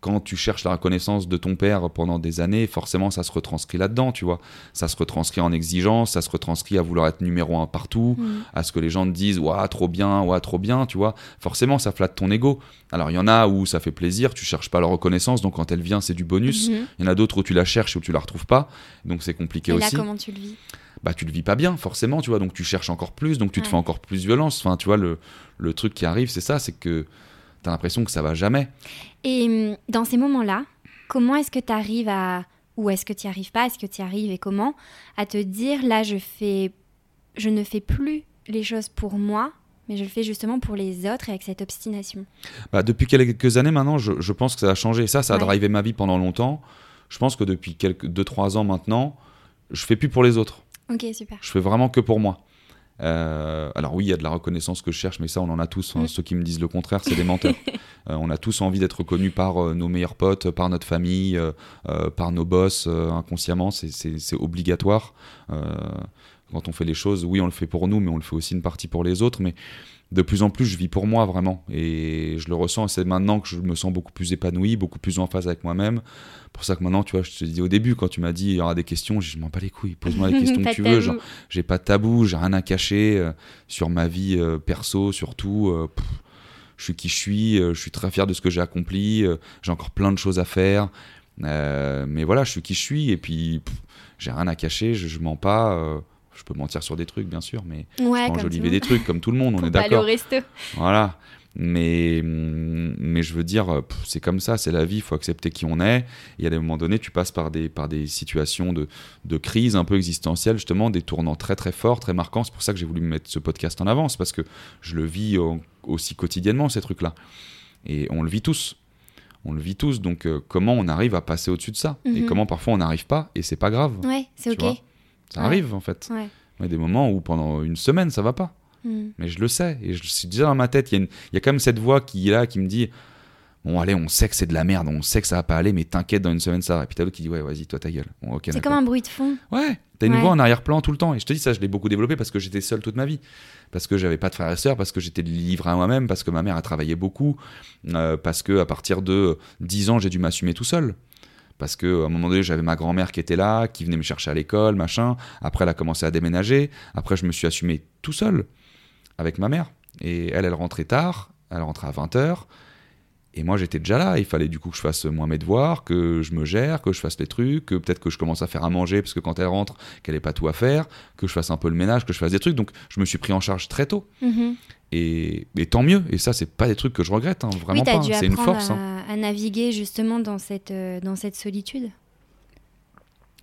quand tu cherches la reconnaissance de ton père pendant des années, forcément, ça se retranscrit là-dedans, tu vois. Ça se retranscrit en exigence, ça se retranscrit à vouloir être numéro un partout, Mm. à ce que les gens te disent, ouah, trop bien, ouah, trop bien, tu vois. Forcément, ça flatte ton ego. Alors, il y en a où ça fait plaisir, tu cherches pas la reconnaissance, donc quand elle vient, c'est du bonus. Mhm. Il y en a d'autres où tu la cherches et où tu la retrouves pas, donc c'est compliqué Et là, aussi comment tu le vis? Bah tu le vis pas bien forcément tu vois donc tu cherches encore plus donc tu te fais encore plus violence enfin tu vois le, le truc qui arrive c'est ça c'est que t'as l'impression que ça va jamais Et hum, dans ces moments-là, comment est-ce que tu arrives à. Ou est-ce que tu arrives pas Est-ce que tu arrives et comment À te dire, là, je, fais... je ne fais plus les choses pour moi, mais je le fais justement pour les autres et avec cette obstination? bah, depuis quelques années maintenant je, je pense que ça a changé ça ça a Ouais. drivé ma vie pendant longtemps je pense que depuis quelques 2-3 ans maintenant je fais plus pour les autres Ok, super. je fais vraiment que pour moi Euh, alors oui, il y a de la reconnaissance que je cherche, mais ça, on en a tous. Enfin, Mm. Ceux qui me disent le contraire, c'est des <laughs> menteurs. Euh, on a tous envie d'être reconnus par euh, nos meilleurs potes, par notre famille, par nos boss, inconsciemment. C'est- obligatoire. Quand on fait les choses, oui, on le fait pour nous, mais on le fait aussi une partie pour les autres. Mais de plus en plus, je vis pour moi vraiment. Et je le ressens. C'est maintenant que je me sens beaucoup plus épanoui, beaucoup plus en phase avec moi-même. Pour ça que maintenant, tu vois, je te dis au début, quand tu m'as dit il y aura des questions, je je m'en bats les couilles. Pose-moi les <laughs> questions que tu veux. Genre, j'ai pas de tabou, j'ai rien à cacher euh, sur ma vie euh, perso, surtout. euh, je suis qui je suis, je suis très fier de ce que j'ai accompli, j'ai encore plein de choses à faire. mais voilà, je suis qui je suis et puis j'ai rien à cacher, je, je mens pas. Je peux mentir sur des trucs, bien sûr, mais Ouais, je enjoliver le des trucs comme tout le monde, on est d'accord. Voilà. Mais, mais je veux dire, c'est comme ça, c'est la vie, il faut accepter qui on est. Et à des moments donnés, tu passes par des, par des situations de, de crise un peu existentielle, justement, des tournants très très forts, très marquants. C'est pour ça que j'ai voulu mettre ce podcast en avance, parce que je le vis aussi quotidiennement, ces trucs-là. Et on le vit tous. On le vit tous, donc euh, comment on arrive à passer au-dessus de ça? Et Mhm. comment parfois on n'arrive pas, et c'est pas grave. Ouais, c'est ok. vois? Ça Ouais. arrive en fait. Ouais. Il y a des moments où pendant une semaine ça va pas. Mm. Mais je le sais. Et je suis déjà dans ma tête. Il y, a une- il y a quand même cette voix qui est là, qui me dit Bon, allez, on sait que c'est de la merde, on sait que ça va pas aller, mais t'inquiète, dans une semaine ça va. Et puis t'as l'autre qui dit Ouais, vas-y, toi ta gueule. Bon, ok, C'est comme un bruit de fond. Ouais, t'as une Ouais. voix en arrière-plan tout le temps. Et je te dis ça, je l'ai beaucoup développé parce que j'étais seul toute ma vie. Parce que j'avais pas de frères et sœurs, parce que j'étais livré à moi-même, parce que ma mère a travaillé beaucoup, euh, parce que à partir de 10 ans, j'ai dû m'assumer tout seul. Parce que à un moment donné, j'avais ma grand-mère qui était là, qui venait me chercher à l'école, machin. Après, elle a commencé à déménager. Après, je me suis assumé tout seul avec ma mère. Et elle, elle rentrait tard. Elle rentrait à 20h. Et moi, j'étais déjà là. Il fallait du coup que je fasse moins mes devoirs, que je me gère, que je fasse les trucs, que peut-être que je commence à faire à manger parce que quand elle rentre, qu'elle n'ait pas tout à faire, que je fasse un peu le ménage, que je fasse des trucs. Donc, je me suis pris en charge très tôt. Mhm. Et, et tant mieux. Et ça, c'est pas des trucs que je regrette, hein, vraiment oui, pas. dû C'est une force. à, hein. à naviguer justement dans cette, euh, dans cette solitude.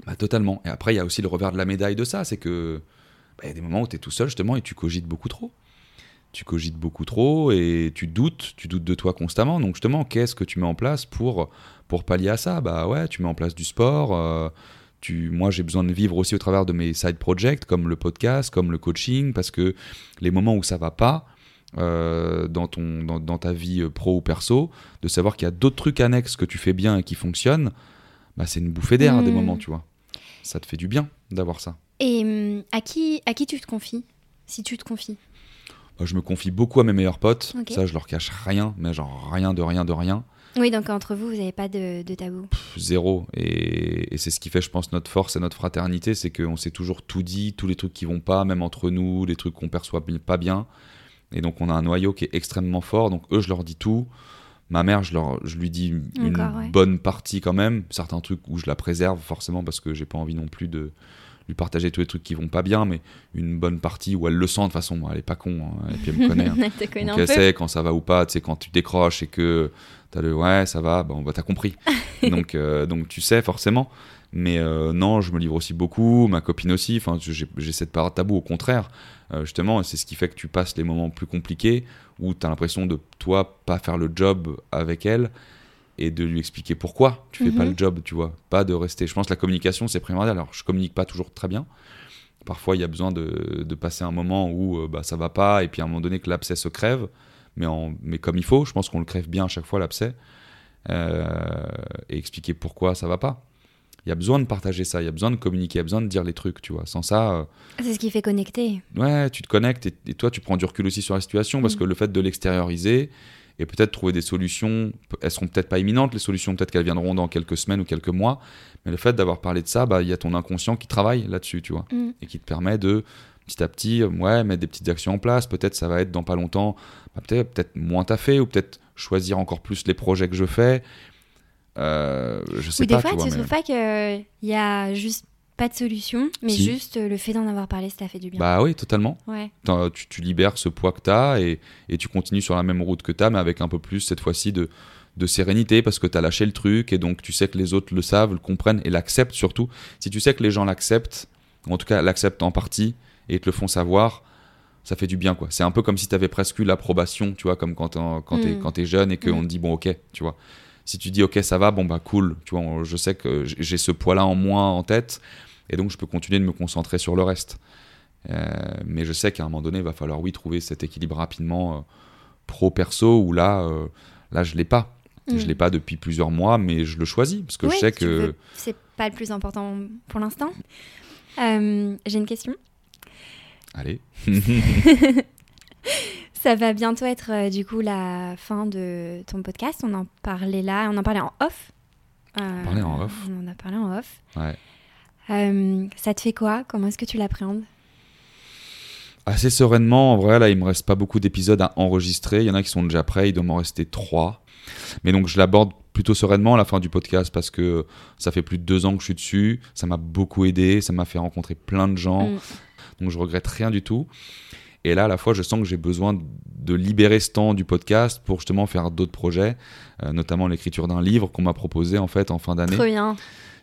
Bah, totalement. Et après, il y a aussi le revers de la médaille de ça, c'est que bah, il y a des moments où tu es tout seul justement et tu cogites beaucoup trop. Tu cogites beaucoup trop et tu doutes, tu doutes de toi constamment. Donc justement, qu'est-ce que tu mets en place pour, pour pallier à ça? Bah ouais, tu mets en place du sport. euh, tu, moi, j'ai besoin de vivre aussi au travers de mes side projects, comme le podcast, comme le coaching, parce que les moments où ça va pas, euh, dans, ton, dans, dans ta vie euh, pro ou perso, de savoir qu'il y a d'autres trucs annexes que tu fais bien et qui fonctionnent, bah, c'est une bouffée d'air à des Mm. moments, tu vois. Ça te fait du bien d'avoir ça. Et hum, à qui, à qui tu te confies? Si tu te confies? Je me confie beaucoup à mes meilleurs potes, ça je leur cache rien, mais genre rien de rien de rien, Oui, donc entre vous, vous n'avez pas de, de tabou. Pff, zéro. Et, et c'est ce qui fait, je pense, notre force et notre fraternité, c'est qu'on s'est toujours tout dit, tous les trucs qui vont pas, même entre nous, les trucs qu'on perçoit pas bien. Et donc, on a un noyau qui est extrêmement fort. Donc, eux, je leur dis tout. Ma mère, je, leur, je lui dis une Encore, ouais. bonne partie quand même. Certains trucs où je la préserve forcément parce que j'ai pas envie non plus de lui partager tous les trucs qui vont pas bien, mais une bonne partie où elle le sent de toute façon. Elle est pas con, hein, et puis elle me connaît. hein. <laughs> Elle connaît Donc elle sait quand ça va ou pas, tu sais, quand tu décroches et que t'as le ouais, ça va, bon, bah t'as compris. <laughs> donc, euh, donc tu sais forcément. Mais euh, non, je me livre aussi beaucoup, ma copine aussi. Enfin, j'ai j'ai cette part tabou, au contraire. Euh, justement, c'est ce qui fait que tu passes les moments plus compliqués où tu as l'impression de toi pas faire le job avec elle et de lui expliquer pourquoi tu fais pas Mhm. le job, tu vois. Pas de rester. Je pense que la communication c'est primordial. Alors, je communique pas toujours très bien. Parfois, il y a besoin de, de passer un moment où euh, bah, ça va pas et puis à un moment donné que l'abcès se crève, mais, en, mais comme il faut. Je pense qu'on le crève bien à chaque fois l'abcès euh, et expliquer pourquoi ça va pas. Il y a besoin de partager ça, il y a besoin de communiquer, il y a besoin de dire les trucs, tu vois. Sans ça, euh, C'est ce qui fait connecter. ouais, tu te connectes et, et toi, tu prends du recul aussi sur la situation parce Mm. que le fait de l'extérioriser et peut-être trouver des solutions, elles seront peut-être pas imminentes, les solutions, peut-être qu'elles viendront dans quelques semaines ou quelques mois, mais le fait d'avoir parlé de ça, bah, il y a ton inconscient qui travaille là-dessus, tu vois, Mm. et qui te permet de petit à petit, euh, ouais, mettre des petites actions en place. Peut-être ça va être dans pas longtemps, bah, peut-être peut-être moins taffé ou peut-être choisir encore plus les projets que je fais. Euh, je sais Ou des pas, fois, tu tu vois, trouves mais- pas qu'il y a juste pas de solution, mais Si. juste euh, le fait d'en avoir parlé, ça fait du bien. Bah oui, totalement. ouais. Tu, tu libères ce poids que tu as et, et tu continues sur la même route que tu as, mais avec un peu plus cette fois-ci de, de sérénité parce que tu as lâché le truc et donc tu sais que les autres le savent, le comprennent et l'acceptent surtout. Si tu sais que les gens l'acceptent, en tout cas l'acceptent en partie et te le font savoir, ça fait du bien quoi. C'est un peu comme si tu avais presque eu l'approbation, tu vois, comme quand t'es- Mm. quand t'es jeune et qu'on te dit bon ok, tu vois. Si tu dis ok ça va, bon bah cool, tu vois, on- je sais que j'ai ce poids-là en moins en tête et donc je peux continuer de me concentrer sur le reste. Euh, mais je sais qu'à un moment donné, il va falloir, oui, trouver cet équilibre rapidement euh, pro-perso, où là, euh, là je l'ai pas. Mm. Je l'ai pas depuis plusieurs mois, mais je le choisis, parce que je sais que... c'est pas le plus important pour l'instant. J'ai une question. Allez. <laughs> Ça va bientôt être du coup la fin de ton podcast. On en parlait là, on en parlait en off. Parlait en off. On en a parlé en off. Ouais. Euh, ça te fait quoi? Comment est-ce que tu l'appréhendes? Assez sereinement, en vrai, là, il me reste pas beaucoup d'épisodes à enregistrer. Il y en a qui sont déjà prêts, il doit m'en rester trois. Mais donc, je l'aborde plutôt sereinement à la fin du podcast parce que ça fait plus de deux ans que je suis dessus. Ça m'a beaucoup aidé, ça m'a fait rencontrer plein de gens. Mm. Donc, je regrette rien du tout. Et là, à la fois, je sens que j'ai besoin de libérer ce temps du podcast pour justement faire d'autres projets, euh, notamment l'écriture d'un livre qu'on m'a proposé en fait en fin d'année. Trop bien.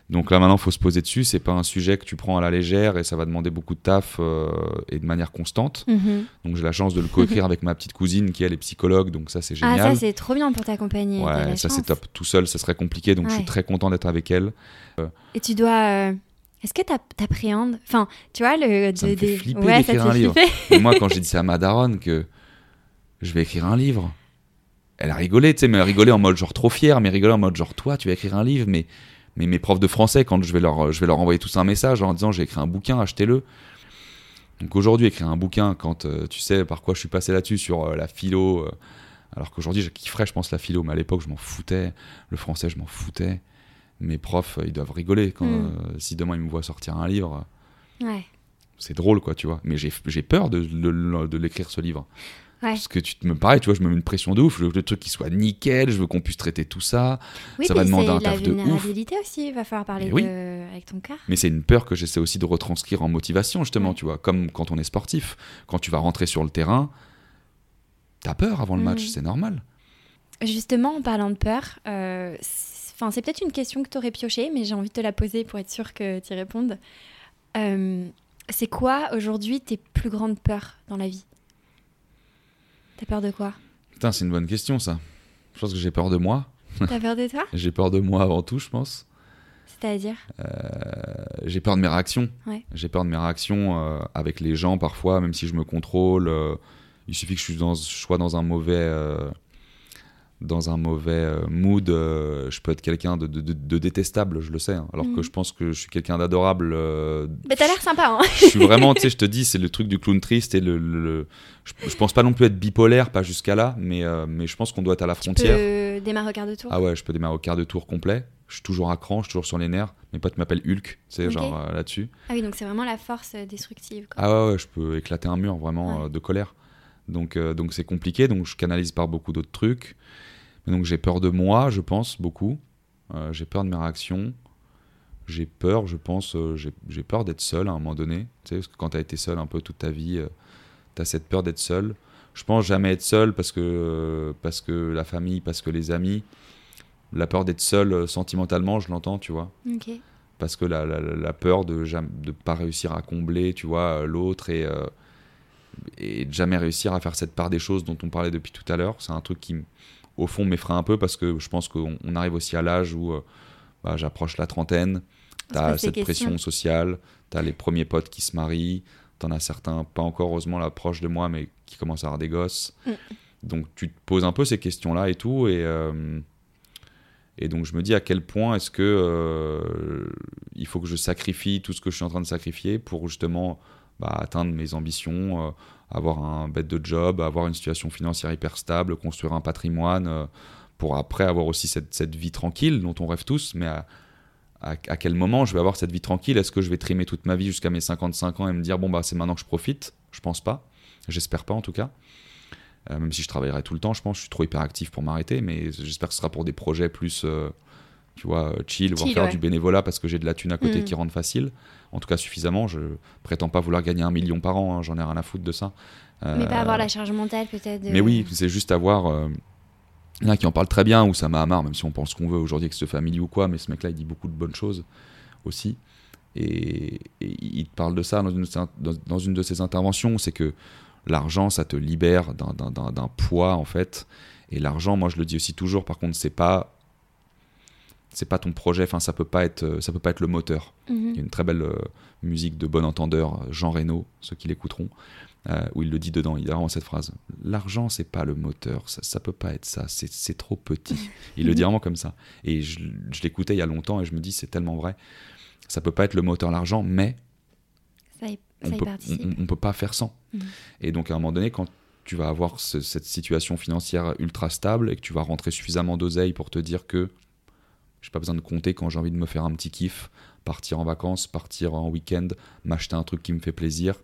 Donc là maintenant, faut se poser dessus. C'est pas un sujet que tu prends à la légère et ça va demander beaucoup de taf euh, et de manière constante. Mhm. Donc j'ai la chance de le coécrire avec ma petite cousine qui elle est psychologue, donc ça c'est Ah, génial. ça c'est trop bien pour t'accompagner. ouais, ça c'est top. Tout seul, ça serait compliqué, donc je suis très content d'être avec elle. Et tu dois. euh, Est-ce que t'app- t'appréhendes? Enfin, tu vois, le. Ça de- me fait des- flipper ouais, ça d'écrire fait un livre. Et moi, quand j'ai dit ça à ma daronne que je vais écrire un livre, elle a rigolé, tu sais, mais elle a rigolé en mode genre trop fier, mais rigolé en mode genre toi, tu vas écrire un livre, mais, mais mes profs de français, quand je vais leur, je vais leur envoyer tous un message en disant j'ai écrit un bouquin, achetez-le. Donc aujourd'hui, écrire un bouquin, quand euh, tu sais par quoi je suis passé là-dessus, sur euh, la philo, euh, alors qu'aujourd'hui, je kifferais, je pense, la philo, mais à l'époque, je m'en foutais. Le français, je m'en foutais. Mes profs, ils doivent rigoler quand, Mm. euh, si demain ils me voient sortir un livre Ouais. c'est drôle quoi tu vois mais j'ai j'ai peur de, de, de l'écrire ce livre Ouais. parce que tu te me pareil tu vois je me mets une pression de ouf je veux que le truc qui soit nickel je veux qu'on puisse traiter tout ça Oui, Ça va demander un la taf de ouf. vulnérabilité aussi. Il va falloir parler oui. de- avec ton cœur. mais c'est une peur que j'essaie aussi de retranscrire en motivation justement Ouais. tu vois comme quand on est sportif quand tu vas rentrer sur le terrain t'as peur avant le match Mhm. c'est normal Justement, en parlant de peur, euh, c'est- enfin, c'est peut-être une question que tu aurais pioché, mais j'ai envie de te la poser pour être sûre que tu y répondes. Euh, c'est quoi aujourd'hui tes plus grandes peurs dans la vie? T'as peur de quoi? Putain c'est une bonne question ça je pense que j'ai peur de moi T'as peur de toi? <laughs> J'ai peur de moi avant tout je pense C'est-à-dire? Euh, j'ai peur de mes réactions. Ouais. J'ai peur de mes réactions euh, avec les gens parfois, même si je me contrôle. euh, il suffit que je, suis dans, je sois dans un mauvais, dans un mauvais euh, mood. euh, je peux être quelqu'un de, de- de- de détestable, je le sais. hein, alors Mhm. que je pense que je suis quelqu'un d'adorable. euh, Bah, T'as l'air sympa, hein je suis vraiment, tu sais, je te dis, c'est le truc du clown triste et le. le- le- je, je pense pas non plus être bipolaire, pas jusqu'à là, mais, euh, mais je pense qu'on doit être à la Tu frontière. peux démarrer au quart de tour. Ah ouais, je peux démarrer au quart de tour complet. Je suis toujours à cran, je suis toujours sur les nerfs. Mes potes m'appellent Hulk, tu sais, genre euh, là-dessus. Ah oui, donc c'est vraiment la force destructive. Quoi. Ah ouais, ouais, je peux éclater un mur vraiment Ouais. de colère. Donc, euh, donc c'est compliqué, donc je canalise par beaucoup d'autres trucs. Mais donc j'ai peur de moi, je pense, beaucoup. Euh, j'ai peur de mes réactions. J'ai peur, je pense, euh, j'ai peur d'être seul à un moment donné. Tu sais, parce que quand tu as été seul un peu toute ta vie, tu as cette peur d'être seul. Je pense jamais être seul parce que, parce que la famille, parce que les amis. La peur d'être seul sentimentalement, je l'entends, tu vois. Ok. Parce que la, la- la peur de ne pas réussir à combler, tu vois, l'autre et, euh, et de jamais réussir à faire cette part des choses dont on parlait depuis tout à l'heure. C'est un truc qui, au fond, m'effraie un peu parce que je pense qu'on on arrive aussi à l'âge où euh, bah, j'approche la trentaine, t'as cette pression sociale, t'as les premiers potes qui se marient, t'en as certains, pas encore heureusement là proche de moi, mais qui commencent à avoir des gosses. Mm. Donc tu te poses un peu ces questions-là et tout, et, euh, et donc je me dis à quel point est-ce que euh, il faut que je sacrifie tout ce que je suis en train de sacrifier pour justement bah, atteindre mes ambitions, euh, avoir un bête de job, avoir une situation financière hyper stable, construire un patrimoine, euh, pour après avoir aussi cette, cette vie tranquille dont on rêve tous, mais à, à, à quel moment je vais avoir cette vie tranquille? Est-ce que je vais trimer toute ma vie jusqu'à mes 55 ans et me dire bon bah c'est maintenant que je profite? Je pense pas. J'espère pas en tout cas. Euh, même si je travaillerai tout le temps, je pense, je suis trop hyperactif pour m'arrêter, mais j'espère que ce sera pour des projets plus, tu vois, euh, chill, voire Chill, faire ouais. du bénévolat parce que j'ai de la thune à côté Mm. qui rentre facile. En tout cas, suffisamment. Je prétends pas vouloir gagner un million par an, hein, j'en ai rien à foutre de ça. Mais pas Euh, avoir la charge mentale peut-être. de- mais oui, c'est juste avoir. euh, Il y en a qui en parlent très bien, ou ça m'a marre, même si on pense qu'on veut aujourd'hui avec ce family ou quoi, mais ce mec-là, il dit beaucoup de bonnes choses aussi. Et, et il te parle de ça dans une, dans, dans une de ses interventions, c'est que l'argent, ça te libère d'un poids, en fait. Et l'argent, moi, je le dis aussi toujours, par contre, c'est pas. C'est pas ton projet, enfin, ça peut pas être, ça peut pas être le moteur. Mhm. Il y a une très belle euh, musique de bon entendeur, Jean Reno, ceux qui l'écouteront, euh, où il le dit dedans. Il a vraiment cette phrase L'argent, c'est pas le moteur, ça, ça peut pas être ça, c'est trop petit. <laughs> Il le dit vraiment comme ça. Et je, je l'écoutais il y a longtemps et je me dis C'est tellement vrai. Ça peut pas être le moteur, l'argent, mais Ça y, on ça peut, on, on peut pas faire sans. Mhm. Et donc, à un moment donné, quand tu vas avoir ce- cette situation financière ultra stable et que tu vas rentrer suffisamment d'oseille pour te dire que j'ai pas besoin de compter quand j'ai envie de me faire un petit kiff, partir en vacances, partir en week-end, m'acheter un truc qui me fait plaisir,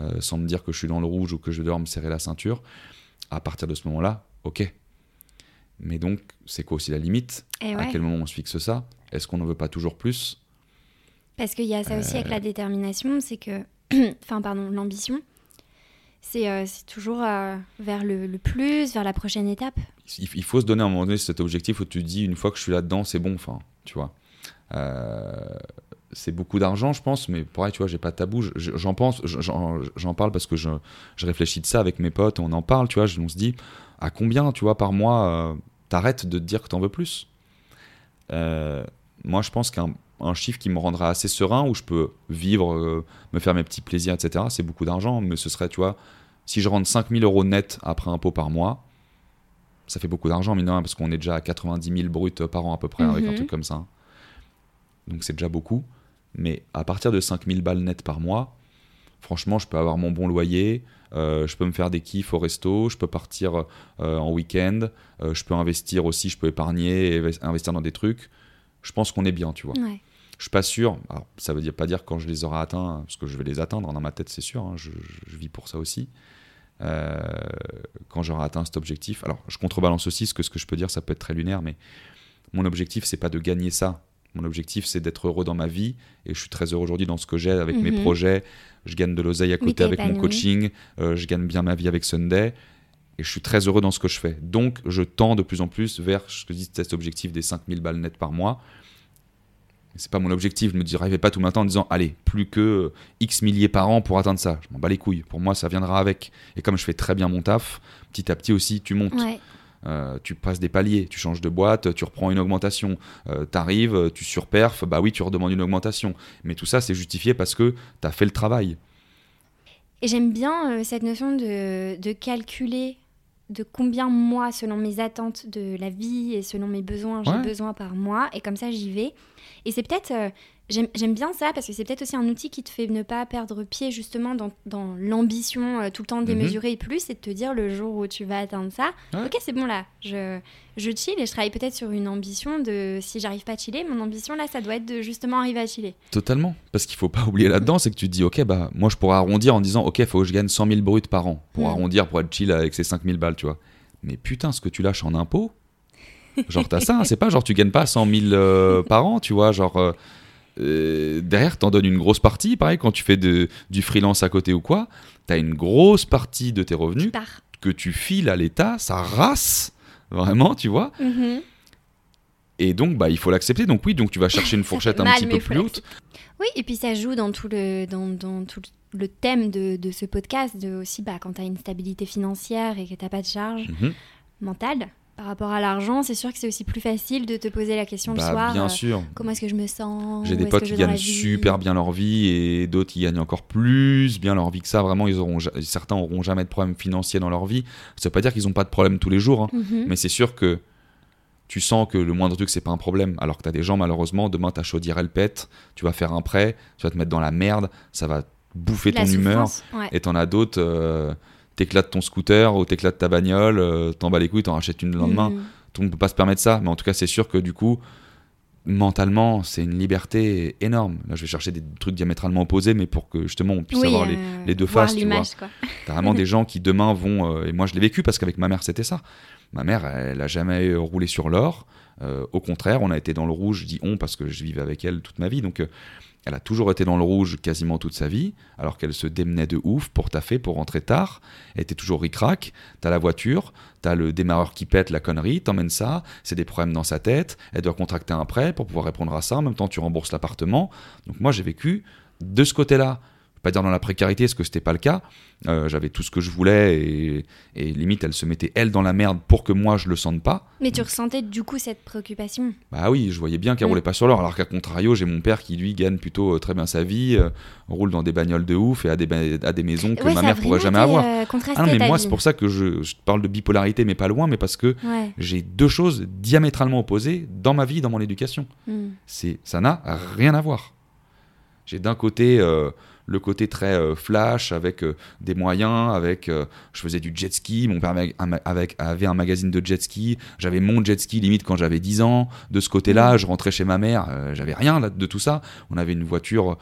euh, sans me dire que je suis dans le rouge ou que je dois me serrer la ceinture. À partir de ce moment-là, ok. Mais donc, c'est quoi aussi la limite? Et À quel moment on se fixe ça? Est-ce qu'on ne veut pas toujours plus? Parce qu'il y a ça aussi Euh. avec la détermination, c'est que, <clears throat> enfin pardon, l'ambition, c'est euh, c'est toujours euh, vers le, plus, vers la prochaine étape. il, faut se donner à un moment donné cet objectif où tu te dis une fois que je suis là-dedans, c'est bon, enfin, tu vois. Euh, c'est beaucoup d'argent, je pense, mais pareil, tu vois, j'ai pas de tabou. Je- J'en pense, j'en parle parce que je, je réfléchis de ça avec mes potes, on en parle, tu vois. On se dit, à combien, tu vois, par mois, t'arrêtes de te dire que t'en veux plus? Moi, je pense qu'un un chiffre qui me rendra assez serein, où je peux vivre, euh, me faire mes petits plaisirs, etc., c'est beaucoup d'argent, mais ce serait, tu vois, si je rentre 5000 euros net après impôt par mois, ça fait beaucoup d'argent, mine de rien, parce qu'on est déjà à 90 000 bruts par an à peu près, avec un Mhm. truc comme ça. Donc c'est déjà beaucoup. Mais à partir de 5000 balles net par mois, franchement, je peux avoir mon bon loyer, euh, je peux me faire des kiffs au resto, je peux partir euh, en week-end, euh, je peux investir aussi, je peux épargner et investir dans des trucs. Je pense qu'on est bien, tu vois. Ouais. Je suis pas sûr. Alors, ça veut dire pas dire quand je les aurai atteints, parce que je vais les atteindre dans ma tête, c'est sûr. hein, je, vis pour ça aussi. Euh, quand j'aurai atteint cet objectif. Alors, je contrebalance aussi ce que ce que je peux dire, ça peut être très lunaire, mais mon objectif, c'est pas de gagner ça. Mon objectif, c'est d'être heureux dans ma vie, et je suis très heureux aujourd'hui dans ce que j'ai avec mes Mhm. projets. Je gagne de l'oseille à côté avec mon coaching. euh, je gagne bien ma vie avec Sunday. Et je suis très heureux dans ce que je fais. Donc, je tends de plus en plus vers ce que dis, cet objectif des 5000 balles net par mois. C'est pas mon objectif. Je me dis, rêvez pas tout matin en disant, allez, plus que euh, X milliers par an pour atteindre ça. Je m'en bats les couilles. Pour moi, ça viendra avec. Et comme je fais très bien mon taf, petit à petit aussi, tu montes. Ouais. Euh, tu passes des paliers, tu changes de boîte, tu reprends une augmentation. Euh, T'arrives, tu surperfes, bah oui, tu redemandes une augmentation. Mais tout ça, c'est justifié parce que tu as fait le travail. Et j'aime bien euh, cette notion de, de calculer de combien moi, selon mes attentes de la vie et selon mes besoins, j'ai besoin par mois. Et comme ça, j'y vais. Et c'est peut-être, euh, J'aime bien ça parce que c'est peut-être aussi un outil qui te fait ne pas perdre pied justement dans, dans l'ambition euh, tout le temps démesurée et plus et de te dire le jour où tu vas atteindre ça. Ouais. ok c'est bon là, je, je chill et je travaille peut-être sur une ambition de si j'arrive pas à chiller, mon ambition là ça doit être de justement arriver à chiller. Totalement. Parce qu'il faut pas oublier là-dedans, c'est que tu te dis, ok, bah, moi je pourrais arrondir en disant, ok, faut que je gagne 100 000 bruts par an pour Mm. arrondir, pour être chill avec ces 5 000 balles, tu vois. Mais putain, ce que tu lâches en impôts, genre t'as ça, hein, c'est pas genre tu gagnes pas 100 000 euh, par an, tu vois, genre. euh, euh, derrière, t'en donnes une grosse partie. Pareil, quand tu fais de, du freelance à côté ou quoi, t'as une grosse partie de tes revenus que tu files à l'État, ça race, vraiment, tu vois. Mhm. Et donc, bah, il faut l'accepter. Donc oui, donc tu vas chercher une <laughs> fourchette un mal, petit peu plus haute. Oui, et puis ça joue dans tout le, dans, dans tout le thème de, de ce podcast, de aussi bah, quand tu as une stabilité financière et que tu pas de charge Mhm. mentale par rapport à l'argent, c'est sûr que c'est aussi plus facile de te poser la question le Bah, soir. bien euh, sûr. comment est-ce que je me sens J'ai des potes qui gagnent super bien leur vie et d'autres qui gagnent encore plus bien leur vie que ça. Vraiment, ils auront, certains auront jamais de problème financier dans leur vie. Ça veut pas dire qu'ils n'ont pas de problème tous les jours, hein. Mhm. mais c'est sûr que tu sens que le moindre truc c'est pas un problème. Alors que tu as des gens malheureusement, demain ta chaudière elle pète, tu vas faire un prêt, tu vas te mettre dans la merde, ça va bouffer La ton humeur. ouais. Et t'en as d'autres, euh, t'éclates ton scooter ou t'éclates ta bagnole, euh, t'en bats les couilles, t'en rachètes une le lendemain. Mhm. Tout le monde peut pas se permettre ça, mais en tout cas, c'est sûr que du coup, mentalement, c'est une liberté énorme. Là, je vais chercher des trucs diamétralement opposés, mais pour que justement on puisse Oui, avoir les, euh, les deux voir faces, tu. T'as vraiment des <laughs> gens qui demain vont. euh, et moi, je l'ai vécu parce qu'avec ma mère, c'était ça. Ma mère, elle a jamais roulé sur l'or. Au contraire, on a été dans le rouge. Je dis on parce que je vivais avec elle toute ma vie. Donc, elle a toujours été dans le rouge quasiment toute sa vie, alors qu'elle se démenait de ouf pour taffer, pour rentrer tard. Elle était toujours ric-rac. T'as la voiture, t'as le démarreur qui pète la connerie, t'emmènes ça, c'est des problèmes dans sa tête. Elle doit contracter un prêt pour pouvoir répondre à ça. En même temps, tu rembourses l'appartement. Donc, moi, j'ai vécu de ce côté-là. Pas dire dans la précarité, parce que c'était pas le cas. Euh, J'avais tout ce que je voulais et, et limite, elle se mettait elle dans la merde pour que moi je le sente pas. Mais tu ressentais du coup cette préoccupation. Bah oui, je voyais bien qu'elle Mm. roulait pas sur l'or. Alors qu'à contrario, j'ai mon père qui lui gagne plutôt euh, très bien sa vie, euh, roule dans des bagnoles de ouf et a des, a des maisons que Ouais, ma mère pourrait jamais avoir. Ah non, mais moi, c'est pour ça que je, parle de bipolarité, mais pas loin, mais parce que Ouais. j'ai deux choses diamétralement opposées dans ma vie, dans mon éducation. Mm. C'est, ça n'a rien à voir. J'ai d'un côté euh, le côté très euh, flash avec euh, des moyens, avec euh, je faisais du jet ski, mon père avait un, ma- avec- avait un magazine de jet ski, j'avais mon jet ski limite quand j'avais 10 ans. De ce côté-là, Mhm. je rentrais chez ma mère, j'avais rien là, de tout ça. On avait une voiture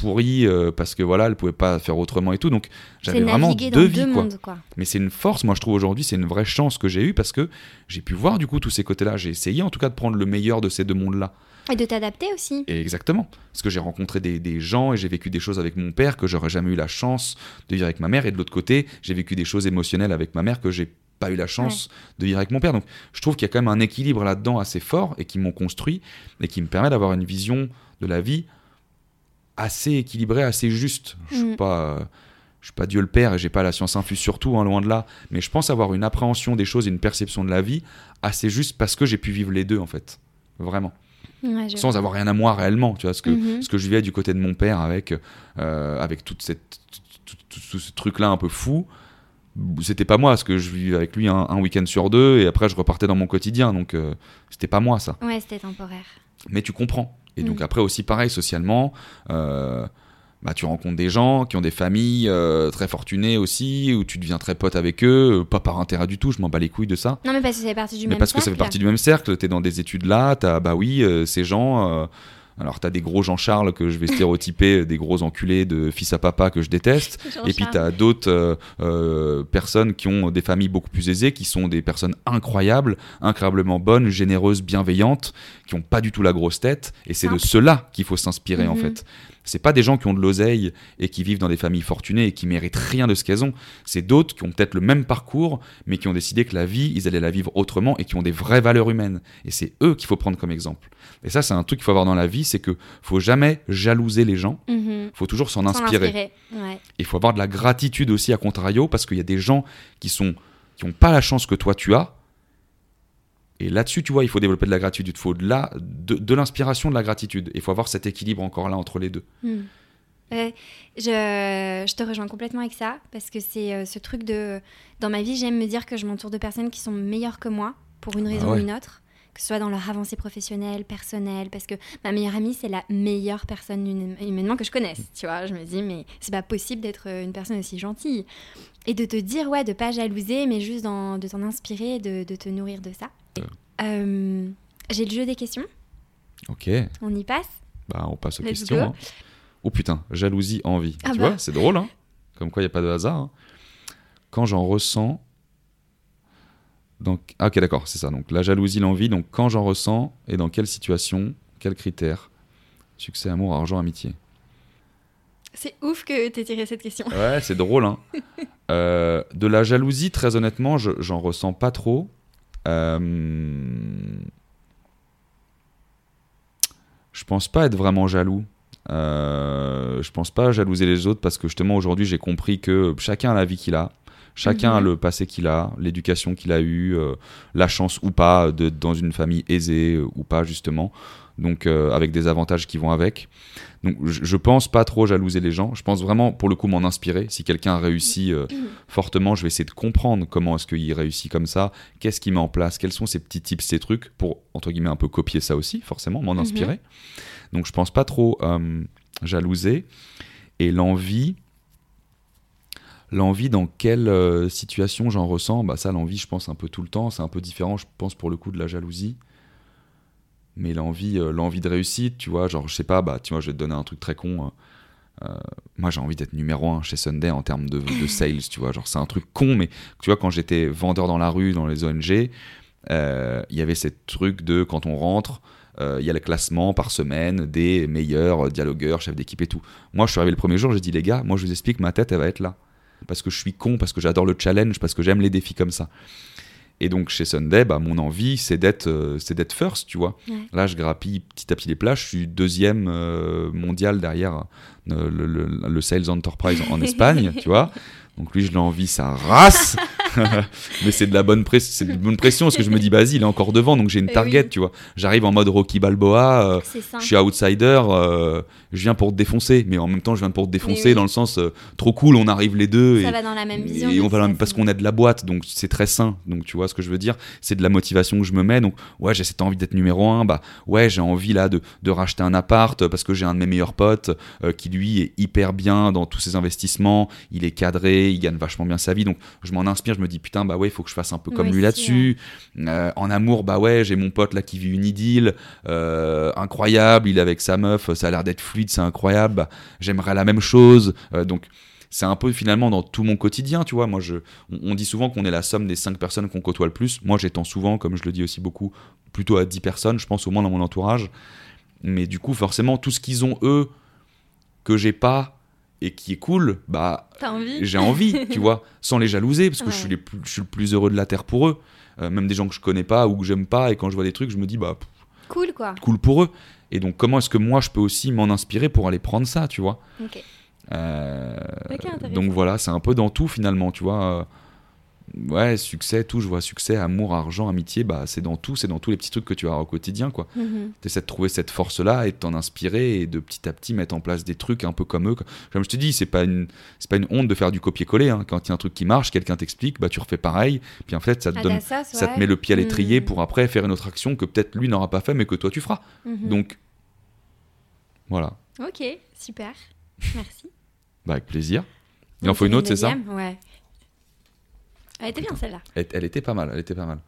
pourrie euh, parce que voilà, elle pouvait pas faire autrement et tout. Donc j'avais vraiment deux vies deux quoi. mondes, quoi. Mais c'est une force, moi je trouve aujourd'hui, c'est une vraie chance que j'ai eue parce que j'ai pu voir du coup tous ces côtés-là. J'ai essayé en tout cas de prendre le meilleur de ces deux mondes-là. Et de t'adapter aussi. Et exactement. Parce que j'ai rencontré des, des gens et j'ai vécu des choses avec mon père que j'aurais jamais eu la chance de vivre avec ma mère. Et de l'autre côté, j'ai vécu des choses émotionnelles avec ma mère que j'ai pas eu la chance de vivre avec mon père. Donc je trouve qu'il y a quand même un équilibre là-dedans assez fort et qui m'ont construit et qui me permet d'avoir une vision de la vie assez équilibrée, assez juste. Je suis Mm. pas. euh, je suis pas Dieu le Père et j'ai pas la science infuse surtout, hein, loin de là. Mais je pense avoir une appréhension des choses et une perception de la vie assez juste parce que j'ai pu vivre les deux en fait. Vraiment Ouais, je- sans avoir rien à moi réellement tu vois ce que Mhm. ce que je vivais du côté de mon père avec euh, avec toute cette tout, tout- tout ce truc là un peu fou c'était pas moi parce que je vivais avec lui un, un week-end sur deux et après je repartais dans mon quotidien donc euh, c'était pas moi ça Ouais, c'était temporaire. mais tu comprends et donc Mhm. après aussi pareil socialement euh, bah, tu rencontres des gens qui ont des familles euh, très fortunées aussi, où tu deviens très pote avec eux, euh, pas par intérêt du tout, je m'en bats les couilles de ça. Non, mais parce que ça fait partie du Mais même parce que ça fait cercle. partie du même cercle, t'es dans des études là, t'as, bah oui, euh, ces gens. Alors t'as des gros Jean-Charles que je vais stéréotyper, <laughs> des gros enculés de fils à papa que je déteste. Et puis t'as d'autres euh, euh, personnes qui ont des familles beaucoup plus aisées, qui sont des personnes incroyables, incroyablement bonnes, généreuses, bienveillantes, qui ont pas du tout la grosse tête. Et c'est de cela qu'il faut s'inspirer en Mhm. fait. C'est pas des gens qui ont de l'oseille et qui vivent dans des familles fortunées et qui méritent rien de ce qu'elles ont. C'est d'autres qui ont peut-être le même parcours, mais qui ont décidé que la vie, ils allaient la vivre autrement et qui ont des vraies valeurs humaines. Et c'est eux qu'il faut prendre comme exemple. Et ça, c'est un truc qu'il faut avoir dans la vie, c'est que faut jamais jalouser les gens. Mhm. Faut toujours s'en inspirer. inspirer. Ouais. Il faut avoir de la gratitude aussi à contrario parce qu'il y a des gens qui sont qui ont pas la chance que toi tu as. Et là-dessus, tu vois, il faut développer de la gratitude. Il faut de la de, de l'inspiration, de la gratitude. Il faut avoir cet équilibre encore là entre les deux. Hmm. Ouais, je, je te rejoins complètement avec ça parce que c'est euh, ce truc de dans ma vie j'aime me dire que je m'entoure de personnes qui sont meilleures que moi pour une raison Ah ouais. ou une autre que ce soit dans leur avancée professionnelle, personnelle, parce que ma meilleure amie, c'est la meilleure personne humainement que je connaisse, tu vois. Je me dis, mais c'est pas possible d'être une personne aussi gentille. Et de te dire, ouais, de pas jalouser, mais juste de t'en inspirer, de, de, te nourrir de ça. Euh, j'ai le jeu des questions. Ok. On y passe Bah, on passe aux questions. Hein. Oh putain, jalousie, envie. Ah tu bah. vois, c'est drôle, hein Comme quoi, il n'y a pas de hasard. Hein. Quand j'en ressens. Donc, ah, ok, d'accord, c'est ça. Donc, la jalousie, l'envie. Donc, quand j'en ressens et dans quelle situation, quels critères Succès, amour, argent, amitié. C'est ouf que tu aies tiré cette question. Ouais, c'est drôle. Hein. <laughs> Euh, de la jalousie, très honnêtement, j'en ressens pas trop. Euh, je pense pas être vraiment jaloux. Euh, je pense pas jalouser les autres parce que justement aujourd'hui j'ai compris que chacun a la vie qu'il a, chacun a Mhm. le passé qu'il a, l'éducation qu'il a eue, euh, la chance ou pas d'être dans une famille aisée euh, ou pas justement, donc euh, avec des avantages qui vont avec. Donc je, je pense pas trop jalouser les gens, je pense vraiment pour le coup m'en inspirer. Si quelqu'un a réussi euh, fortement, je vais essayer de comprendre comment est-ce qu'il réussit comme ça, qu'est-ce qu'il met en place, quels sont ses petits tips, ses trucs? Pour entre guillemets un peu copier ça aussi, forcément, m'en inspirer. Donc je pense pas trop euh, jalouser. Et l'envie, l'envie dans quelle euh, situation j'en ressens, bah ça l'envie je pense un peu tout le temps, c'est un peu différent je pense pour le coup de la jalousie. Mais l'envie, euh, l'envie de réussite, tu vois, genre je sais pas, bah tu vois, je vais te donner un truc très con. euh, euh, moi j'ai envie d'être numéro un chez Sunday en termes de, de <laughs> sales, tu vois, genre c'est un truc con, mais tu vois quand j'étais vendeur dans la rue, dans les ONG, euh, il y avait ce truc de quand on rentre, euh, il y a le classement par semaine des meilleurs dialogueurs, chefs d'équipe et tout. Moi, je suis arrivé le premier jour, j'ai dit les gars, moi je vous explique, ma tête elle va être là. Parce que je suis con, parce que j'adore le challenge, parce que j'aime les défis comme ça. Et donc chez Sunday, bah, mon envie, c'est d'être, euh, c'est d'être first, tu vois. Ouais. Là, je grappille petit à petit les plages. Je suis deuxième euh, mondial derrière euh, le, le- le Sales Enterprise en <laughs> Espagne, tu vois. Donc lui, je l'envie sa race. <laughs> <laughs> Mais c'est de la bonne c'est de la bonne pression parce que je me dis, vas-y, il est encore devant, donc j'ai une Eh target, oui. tu vois. J'arrive en mode Rocky Balboa. euh, je suis outsider, euh, je viens pour te défoncer, mais en même temps je viens pour te défoncer oui. dans le sens euh, trop cool, on arrive les deux Ça et, va dans la même vision. et on va parce qu'on est de la boîte, donc c'est très sain. Donc tu vois ce que je veux dire, c'est de la motivation que je me mets. Donc ouais, j'ai cette envie d'être numéro un. Bah ouais, j'ai envie là de, de racheter un appart parce que j'ai un de mes meilleurs potes qui lui est hyper bien dans tous ses investissements. Il est cadré, il gagne vachement bien sa vie. Donc je m'en inspire, je me dis putain bah ouais, il faut que je fasse un peu comme lui là-dessus. Euh, en amour, bah ouais, j'ai mon pote là qui vit une idylle euh, incroyable. Il est avec sa meuf, ça a l'air d'être fluide, c'est incroyable. Bah, J'aimerais la même chose. Euh, donc c'est un peu finalement dans tout mon quotidien, tu vois. Moi, je, on, on dit souvent qu'on est la somme des cinq personnes qu'on côtoie le plus. Moi, j'étends souvent, comme je le dis aussi beaucoup, plutôt à 10 personnes, je pense au moins dans mon entourage. Mais du coup, forcément, tout ce qu'ils ont eux que j'ai pas et qui est cool, bah envie j'ai envie, tu vois, <laughs> sans les jalouser, parce que je, suis les plus- je suis le plus heureux de la terre pour eux. Euh, même des gens que je connais pas ou que j'aime pas, et quand je vois des trucs, je me dis, bah, pff, Cool quoi. cool pour eux. Et donc, comment est-ce que moi, je peux aussi m'en inspirer pour aller prendre ça, tu vois? Ok. Euh. Donc voilà, c'est un peu dans tout finalement, tu vois. Ouais, succès, tout, je vois succès, amour, argent, amitié, bah c'est dans tout, c'est dans tous les petits trucs que tu as au quotidien, quoi. Mhm. Tu essaies de trouver cette force-là et de t'en inspirer et de petit à petit mettre en place des trucs un peu comme eux. Comme je te dis, c'est pas une, c'est pas une honte de faire du copier-coller. hein. Quand il y a un truc qui marche, quelqu'un t'explique, bah tu refais pareil. Puis en fait, ça te Ah, donne, ça te met le pied à l'étrier Mhm. pour après faire une autre action que peut-être lui n'aura pas fait, mais que toi tu feras. Mhm. Donc voilà, Ok, super. Merci. <laughs> bah, avec plaisir. Il en faut une autre, c'est ça? Ouais. Elle était bien celle-là. elle, elle était pas mal, elle était pas mal.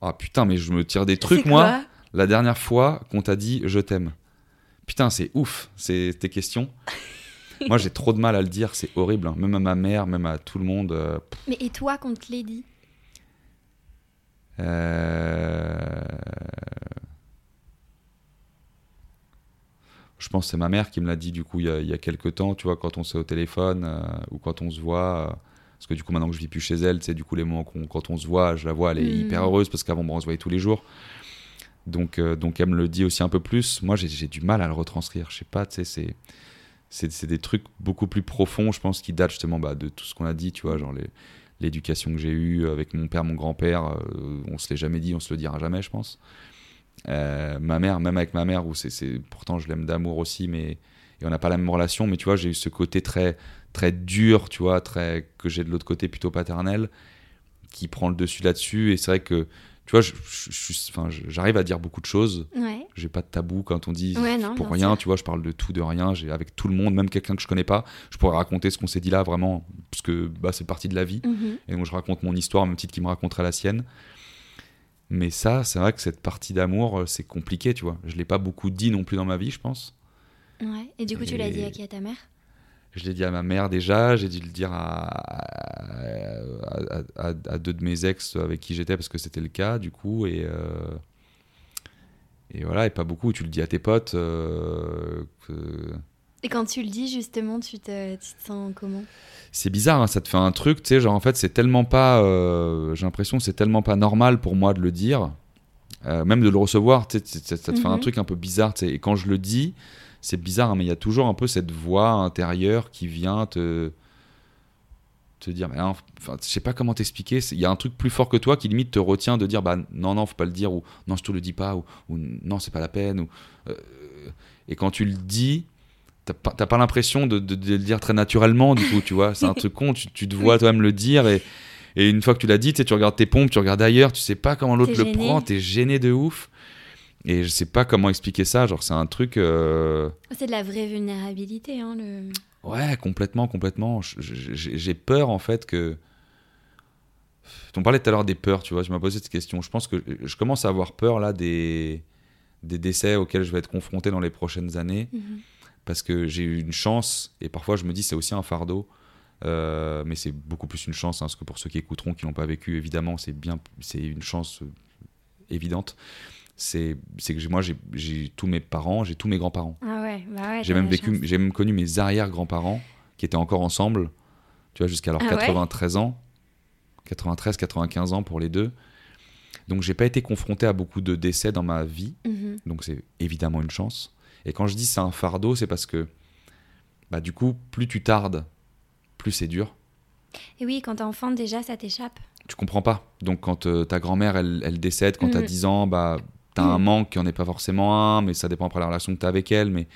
Ah putain, mais je me tire des trucs moi. La dernière fois qu'on t'a dit je t'aime. Putain, c'est ouf, c'est tes questions. <laughs> Moi, j'ai trop de mal à le dire, c'est horrible. hein. Même à ma mère, même à tout le monde. euh, Mais et toi qu'on te l'ait dit? Euh, Je pense que c'est ma mère qui me l'a dit du coup il y a, il y a quelques temps, tu vois, quand on s'est au téléphone euh, ou quand on se voit. Parce que du coup, maintenant que je vis plus chez elle, sais, du coup, les moments quand on se voit, je la vois, elle est Mhm. hyper heureuse parce qu'avant, bon, on se voyait tous les jours. Donc, euh, donc elle me le dit aussi un peu plus. Moi, j'ai- du mal à le retranscrire. Je sais pas, tu sais, c'est c'est c'est des trucs beaucoup plus profonds, je pense, qui datent justement bah, de tout ce qu'on a dit, tu vois, genre l'éducation que j'ai eue avec mon père, mon grand-père. euh, on se l'est jamais dit, on se le dira jamais, je pense. Euh, ma mère, même avec ma mère, où c'est c'est- pourtant je l'aime d'amour aussi, mais et on n'a pas la même relation, mais tu vois, j'ai eu ce côté très très dur, tu vois, très que j'ai de l'autre côté plutôt paternel, qui prend le dessus là-dessus. Et c'est vrai que tu vois, j'arrive à dire beaucoup de choses. Ouais. J'ai pas de tabou quand on dit Ouais, non, pour rien, tu vois, je parle de tout, de rien, j'ai avec tout le monde, même quelqu'un que je connais pas, je pourrais raconter ce qu'on s'est dit là vraiment, parce que bah, c'est partie de la vie. Mhm. Et donc je raconte mon histoire, même titre qu'il me raconterait la sienne. Mais ça, c'est vrai que cette partie d'amour, euh, c'est compliqué, tu vois. Je l'ai pas beaucoup dit non plus dans ma vie, je pense. Ouais. Et du coup, tu l'as dit à qui? À ta mère? Je l'ai dit à ma mère déjà, j'ai dû le dire à, à, à- à- à deux de mes ex avec qui j'étais parce que c'était le cas du coup et euh, et voilà et pas beaucoup. Tu le dis à tes potes. euh, que- Et quand tu le dis, justement, tu te, tu te sens comment? C'est bizarre, hein, ça te fait un truc, tu sais, genre en fait c'est tellement pas, euh, j'ai l'impression que c'est tellement pas normal pour moi de le dire, euh, même de le recevoir, ça, te fait un Mhm. truc un peu bizarre, et quand je le dis, c'est bizarre, hein, mais il y a toujours un peu cette voix intérieure qui vient te te dire, mais non, enfin, je sais pas comment t'expliquer, il y a un truc plus fort que toi qui limite te retient de dire, bah non, non, faut pas le dire, ou non, je te le dis pas, ou, ou non, c'est pas la peine, ou, euh, et quand tu le dis, t'as pas, pas l'impression de, de- de le dire très naturellement, du coup, tu vois, c'est un <laughs> truc con, tu, tu te vois toi-même le dire, et, et une fois que tu l'as dit, tu sais, tu regardes tes pompes, tu regardes ailleurs, tu sais pas comment l'autre le prend, t'es gêné de ouf, et je sais pas comment expliquer ça, genre c'est un truc... euh, C'est de la vraie vulnérabilité, hein, le... Ouais, complètement, complètement. J'ai peur en fait que. On parlait tout à l'heure des peurs, tu vois. Je m'as posé cette question. Je pense que je commence à avoir peur là des des décès auxquels je vais être confronté dans les prochaines années Mhm. parce que j'ai eu une chance et parfois je me dis c'est aussi un fardeau. Euh, mais c'est beaucoup plus une chance, hein, parce que pour ceux qui écouteront, qui l'ont pas vécu, évidemment, c'est bien, c'est une chance euh, évidente. C'est que moi, j'ai- tous mes parents, j'ai tous mes grands-parents. Ah ouais, bah ouais. J'ai même vécu, j'ai même connu mes arrière-grands-parents qui étaient encore ensemble, tu vois, jusqu'à leurs Ah ouais 93 ans, 93, 95 ans pour les deux. Donc j'ai pas été confronté à beaucoup de décès dans ma vie, Mhm. donc c'est évidemment une chance. Et quand je dis c'est un fardeau, c'est parce que, bah du coup, plus tu tardes, plus c'est dur. Et oui, quand t'es enfant, déjà, ça t'échappe. Tu comprends pas. Donc quand euh, ta grand-mère elle, elle décède quand t'as Mhm. 10 ans, bah t'as un manque qui en est pas forcément un, mais ça dépend après la relation que t'as avec elle. Mais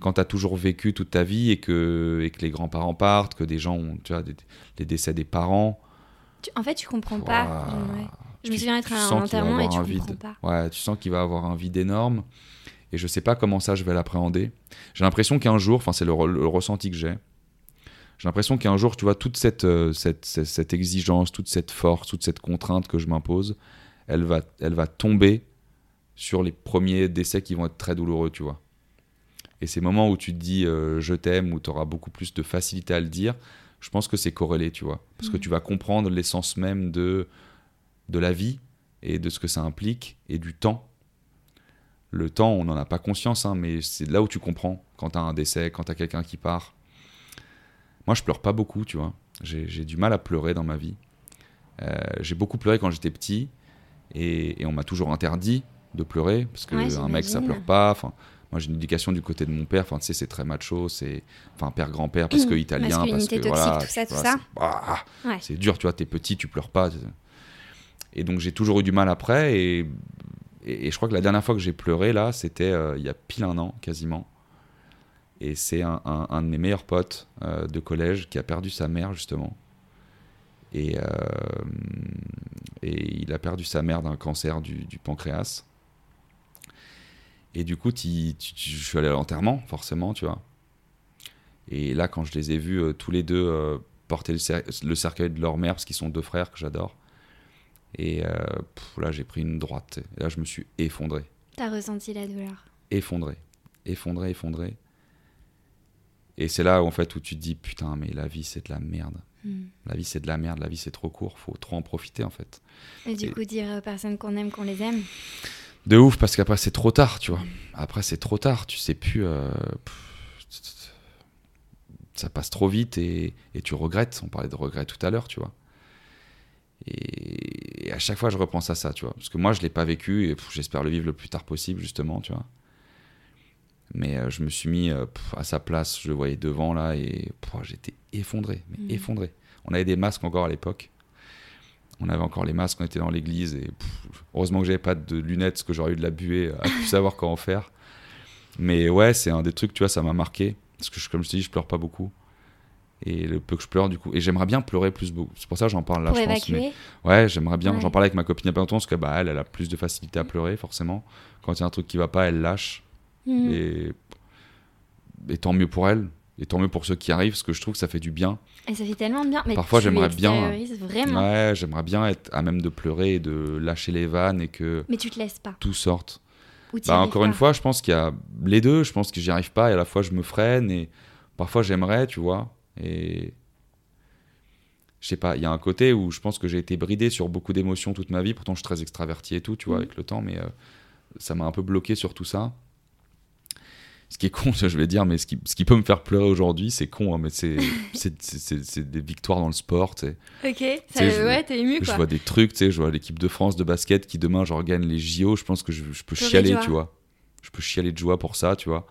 quand t'as toujours vécu toute ta vie et que, et que les grands-parents partent, que des gens ont, tu vois, des, les décès des parents, Tu- En fait, tu comprends pas. Ouais. Je me souviens être à un enterrement et tu un comprends vide. pas. Ouais, tu sens qu'il va avoir un vide énorme. Et je sais pas comment ça je vais l'appréhender. J'ai l'impression qu'un jour, enfin c'est le, le ressenti que j'ai, j'ai l'impression qu'un jour, tu vois, toute cette, euh, cette, cette, cette exigence, toute cette force, toute cette contrainte que je m'impose, elle va, elle va tomber sur les premiers décès qui vont être très douloureux, tu vois. Et ces moments où tu te dis euh, je t'aime, où tu auras beaucoup plus de facilité à le dire, je pense que c'est corrélé, tu vois. Parce que Mhm. tu vas comprendre l'essence même de, de la vie et de ce que ça implique et du temps. Le temps, on n'en a pas conscience, hein, mais c'est là où tu comprends quand tu as un décès, quand tu as quelqu'un qui part. Moi, je pleure pas beaucoup, tu vois. J'ai du mal à pleurer dans ma vie. Euh, j'ai beaucoup pleuré quand j'étais petit et, et on m'a toujours interdit de pleurer parce que Ouais, un mec ça pleure pas. Enfin, moi j'ai une éducation du côté de mon père. Enfin, tu sais, c'est très macho, c'est enfin père grand-père parce que italien, parce que Masculinité voilà, toxique, tout ça, tout ça. c'est- ah, Ouais. c'est dur, tu vois, t'es petit, tu pleures pas. Et donc j'ai toujours eu du mal après et, et, et je crois que la dernière fois que j'ai pleuré là, c'était euh, il y a pile un an quasiment. Et c'est un, un- un de mes meilleurs potes euh, de collège qui a perdu sa mère justement. Et, euh, et il a perdu sa mère d'un cancer du, du pancréas. Et du coup, t'y- tu- tu- je suis allé à l'enterrement, forcément, tu vois. Et là, quand je les ai vus euh, tous les deux porter le, cer- le cercueil de leur mère, parce qu'ils sont deux frères que j'adore, et pff, là, j'ai pris une droite. Et là, je me suis effondré T'as ressenti la douleur? effondré, effondré, effondré. Et c'est là où, en fait où tu te dis putain mais la vie c'est de la merde. Hmm. La vie c'est de la merde, la vie c'est trop court, faut trop en profiter en fait. Et du Et- coup, dire aux personnes qu'on aime, qu'on les aime. De ouf parce qu'après c'est trop tard, tu vois. Après c'est trop tard, tu sais plus. euh, ça passe trop vite et, et tu regrettes. On parlait de regret tout à l'heure, tu vois. Et, et à chaque fois je repense à ça, tu vois. Parce que moi je l'ai pas vécu et j'espère le vivre le plus tard possible justement, tu vois. Mais euh, je me suis mis euh, pff, à sa place, je le voyais devant là et pff, j'étais effondré, mais Mhm. effondré. On avait des masques encore à l'époque. On avait encore les masques, on était dans l'église et pff, heureusement que j'avais pas de lunettes, parce que j'aurais eu de la buée à plus savoir comment faire. Mais ouais, c'est un des trucs, tu vois, ça m'a marqué. Parce que je- comme je te dis, je pleure pas beaucoup. Et le peu que je pleure, du coup. Et j'aimerais bien pleurer plus beaucoup. C'est pour ça que j'en parle là, Pour je pense. mais- Ouais, j'aimerais bien. Ouais. J'en parlais avec ma copine il y a pas longtemps parce que bah, elle, elle a plus de facilité à pleurer, forcément. Quand il y a un truc qui va pas, elle lâche. Mhm. Et... et tant mieux pour elle. Et tant mieux pour ceux qui arrivent, parce que je trouve que ça fait du bien. Et ça fait tellement de bien. Mais Parfois, j'aimerais bien- extériorises Vraiment. Ouais, j'aimerais bien être à même de pleurer et de lâcher les vannes et que Mais tu te laisses pas. tout sorte. Ou Bah, encore une fois, je pense qu'il y a les deux. Je pense que j'y arrive pas et à la fois je me freine et parfois j'aimerais, tu vois. Et je sais pas, il y a un côté où je pense que j'ai été bridé sur beaucoup d'émotions toute ma vie. Pourtant, je suis très extraverti et tout, tu vois, Mhm. avec le temps, mais euh, ça m'a un peu bloqué sur tout ça. Ce qui est con, <laughs> je vais dire, mais ce qui, ce qui peut me faire pleurer aujourd'hui, c'est con, hein, mais c'est <laughs> des victoires dans le sport. Ok, ça, je- ouais, t'es ému Je quoi. vois des trucs, tu sais, je vois l'équipe de France de basket qui demain, genre, gagne les JO. Je pense que je, je peux chialer, tu vois. Je peux chialer de joie pour ça, tu vois.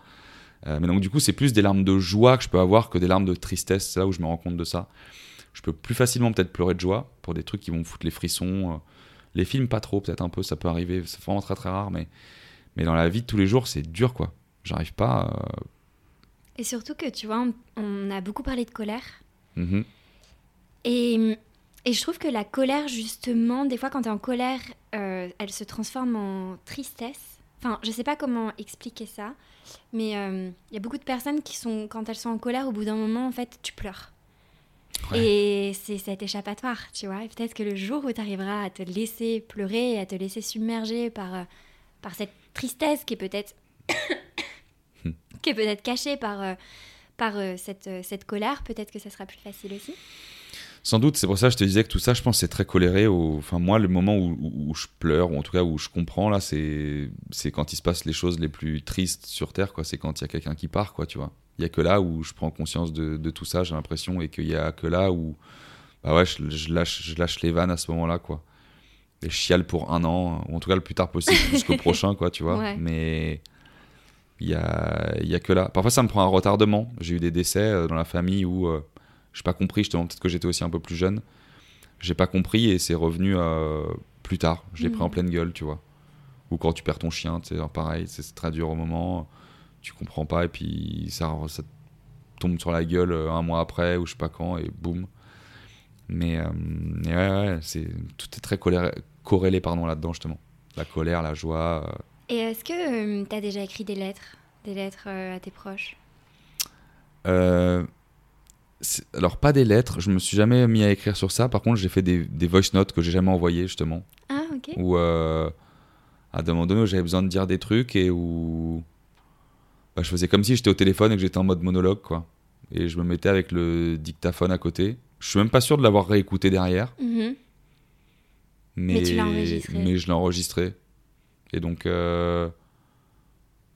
Euh, mais donc, du coup, c'est plus des larmes de joie que je peux avoir que des larmes de tristesse. C'est là où je me rends compte de ça. Je peux plus facilement peut-être pleurer de joie pour des trucs qui vont me foutre les frissons. euh. Les films, pas trop, peut-être un peu, ça peut arriver. C'est vraiment très très rare, mais, mais dans la vie de tous les jours, c'est dur, quoi. J'arrive pas. euh, Et surtout que tu vois, on, on a beaucoup parlé de colère. mhm. Et, et je trouve que la colère, justement, des fois quand t'es en colère, euh, elle se transforme en tristesse. Enfin, je sais pas comment expliquer ça, mais euh, il y a beaucoup de personnes qui sont, quand elles sont en colère, au bout d'un moment, en fait, tu pleures. Ouais. Et c'est cet échappatoire, tu vois. Et peut-être que le jour où tu arriveras à te laisser pleurer, à te laisser submerger par, euh, par cette tristesse qui est peut-être qui est peut-être cachée par, euh, par euh, cette, euh, cette colère, peut-être que ça sera plus facile aussi. Sans doute, c'est pour ça que je te disais que tout ça, je pense, c'est très coléré. Au... Enfin, moi, le moment où, où- où je pleure, ou en tout cas où je comprends, là, c'est c'est quand il se passe les choses les plus tristes sur Terre, quoi. C'est quand il y a quelqu'un qui part, quoi, tu vois. Il y a que là où je prends conscience de, de tout ça, j'ai l'impression, et qu'il y a que là où, bah ouais, je, je lâche, je lâche les vannes à ce moment-là, quoi. Et je chiale pour un an, ou en tout cas le plus tard possible, <laughs> jusqu'au prochain, quoi, tu vois. Ouais. Mais il y a, y a que là. Parfois, ça me prend un retardement. J'ai eu des décès euh, dans la famille où euh, j'ai pas compris, justement, peut-être que j'étais aussi un peu plus jeune. J'ai pas compris et c'est revenu euh, plus tard. Je l'ai pris en Mhm. pleine gueule, tu vois. Ou quand tu perds ton chien, alors pareil, c'est c'est très dur au moment. Tu comprends pas et puis ça, ça tombe sur la gueule euh, un mois après ou je sais pas quand et boum. Mais, euh, ouais, ouais, c'est, tout est très corrélé pardon, là-dedans, justement. La colère, la joie. Euh, Et est-ce que tu as déjà écrit des lettres Des lettres euh, à tes proches? Euh, alors, pas des lettres, je me suis jamais mis à écrire sur ça. Par contre, j'ai fait des, des voice notes que j'ai jamais envoyées, justement. Ah, ok. Où, euh, à un moment donné, où j'avais besoin de dire des trucs et où bah, je faisais comme si j'étais au téléphone et que j'étais en mode monologue, quoi. Et je me mettais avec le dictaphone à côté. Je suis même pas sûr de l'avoir réécouté derrière, Mhm. mais, Mais tu l'as enregistré. mais je l'ai enregistré. Et donc, euh,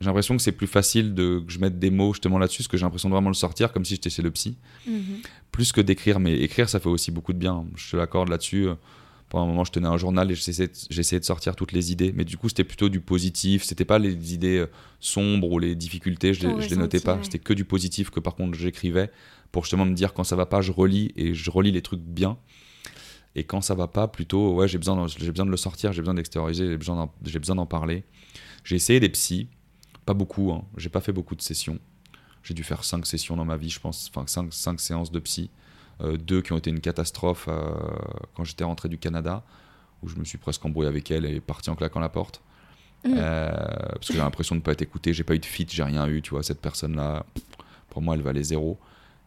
j'ai l'impression que c'est plus facile de, que je mette des mots justement là-dessus, parce que j'ai l'impression de vraiment le sortir comme si j'étais chez le psy. Mhm. plus que d'écrire, mais écrire, ça fait aussi beaucoup de bien. Je te l'accorde là-dessus. Pendant un moment, je tenais un journal et j'essayais de, sortir toutes les idées, mais du coup, c'était plutôt du positif. C'était pas les idées euh, sombres ou les difficultés, je Ton les, notais pas. ouais. C'était que du positif que par contre j'écrivais pour justement me dire quand ça va pas, je relis et je relis les trucs bien. Et quand ça va pas, plutôt, ouais, j'ai besoin, d'en- j'ai besoin de le sortir, j'ai besoin d'extérioriser, j'ai besoin d'en- j'ai besoin d'en parler. J'ai essayé des psys, pas beaucoup, hein. j'ai pas fait beaucoup de sessions. J'ai dû faire 5 sessions dans ma vie, je pense, enfin 5, cinq séances de psy. Euh, deux qui ont été une catastrophe euh, quand j'étais rentré du Canada, où je me suis presque embrouillé avec elle et parti en claquant la porte. Mhm. Euh, parce que j'ai l'impression de ne pas être écouté, j'ai pas eu de fit, j'ai rien eu, tu vois, cette personne-là, pour moi, elle valait zéro.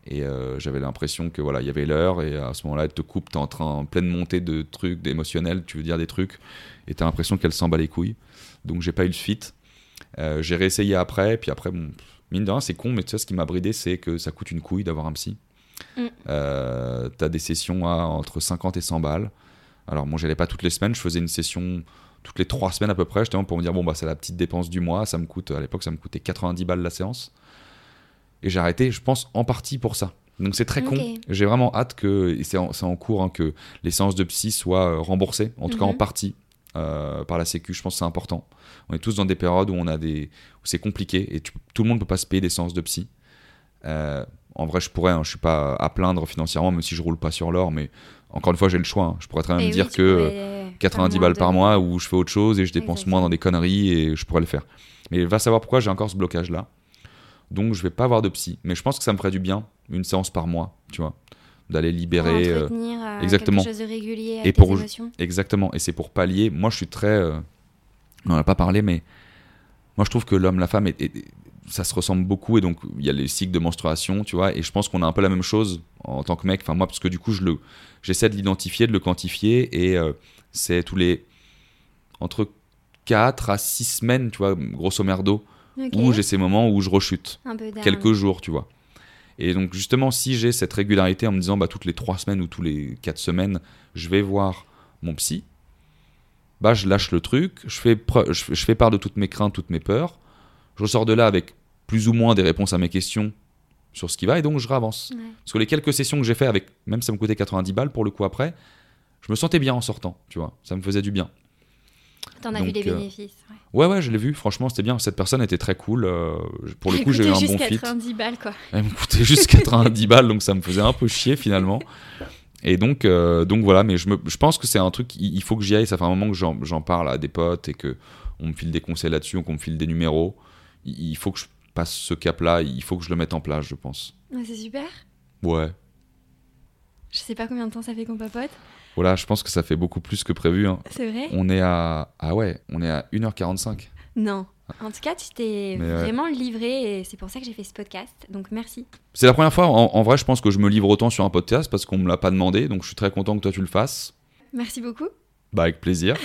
Et euh, j'avais l'impression que voilà, il y avait l'heure, et à ce moment-là, elle te coupe, t'es en train, en pleine montée de trucs, d'émotionnels, tu veux dire des trucs, et t'as l'impression qu'elle s'en bat les couilles. Donc j'ai pas eu le fit. Euh, j'ai réessayé après, puis après, bon, mine de rien, c'est con, mais tu sais, ce qui m'a bridé, c'est que ça coûte une couille d'avoir un psy. Mm. Euh, t'as des sessions à entre 50 et 100 balles. Alors, moi, j'allais pas toutes les semaines, je faisais une session toutes les trois semaines à peu près, justement pour me dire, bon, bah, c'est la petite dépense du mois, ça me coûte, à l'époque, ça me coûtait 90 balles la séance. Et j'ai arrêté, je pense, en partie pour ça. Donc c'est très con. J'ai vraiment hâte que, et c'est en, cours, hein, que les séances de psy soient euh, remboursées, en tout cas en Mhm. partie, euh, par la Sécu. Je pense que c'est important. On est tous dans des périodes où on a des, où c'est compliqué et tu- tout le monde peut pas se payer des séances de psy. Euh, en vrai, je pourrais, hein, je suis pas à plaindre financièrement, même si je roule pas sur l'or, mais encore une fois, j'ai le choix. hein. Je pourrais très bien Et me oui, dire que euh, pourrais faire 90 moins balles de- par mois où je fais autre chose et je dépense Exactement. moins dans des conneries et je pourrais le faire. Mais va savoir pourquoi j'ai encore ce blocage-là. Donc, je vais pas avoir de psy. Mais je pense que ça me ferait du bien, une séance par mois, tu vois. D'aller libérer. Pour euh, entretenir euh, exactement. quelque chose de régulier Et pour- émotions. Exactement. Et c'est pour pallier. Moi, je suis très. euh, On n'en a pas parlé, mais moi, je trouve que l'homme, la femme, est- est- ça se ressemble beaucoup. Et donc, il y a les cycles de menstruation, tu vois. Et je pense qu'on a un peu la même chose en tant que mec. Enfin, moi, parce que du coup, je le, j'essaie de l'identifier, de le quantifier. Et euh, c'est tous les. Entre 4 à 6 semaines, tu vois, grosso merdo, Ok. où j'ai ces moments où je rechute. quelques jours, tu vois. Et donc justement, si j'ai cette régularité en me disant bah, toutes les trois semaines ou tous les quatre semaines, je vais voir mon psy, bah je lâche le truc, je fais, je, fais- je fais part de toutes mes craintes, toutes mes peurs, je ressors de là avec plus ou moins des réponses à mes questions sur ce qui va et donc je ravance. Ouais. Parce que les quelques sessions que j'ai fait avec, même ça me coûtait 90 balles pour le coup après, je me sentais bien en sortant, tu vois, ça me faisait du bien. T'en as vu les euh, bénéfices. ouais. Ouais, ouais, je l'ai vu, franchement, c'était bien. Cette personne était très cool. euh, pour le coup, j'ai eu un bon fit. 90 balles, quoi. Elle me coûtait juste 90 balles, donc ça me faisait un peu chier finalement. Et donc, euh, donc voilà, mais je, me, je pense que c'est un truc, il il faut que j'y aille. Ça fait un moment que j'en j'en parle à des potes et que on me file des conseils là-dessus, qu'on me file des numéros. Il, il faut que je passe ce cap-là, il faut que je le mette en place, je pense. Ouais, c'est super. Ouais. Je sais pas combien de temps ça fait qu'on papote. Voilà, je pense que ça fait beaucoup plus que prévu. hein. C'est vrai? On est à. Ah ouais, on est à 1h45. Non. En tout cas, tu t'es Mais ouais. vraiment livré et c'est pour ça que j'ai fait ce podcast. Donc merci. C'est la première fois, en, en vrai, je pense que je me livre autant sur un podcast parce qu'on me l'a pas demandé, donc je suis très content que toi tu le fasses. Merci beaucoup. Bah, avec plaisir.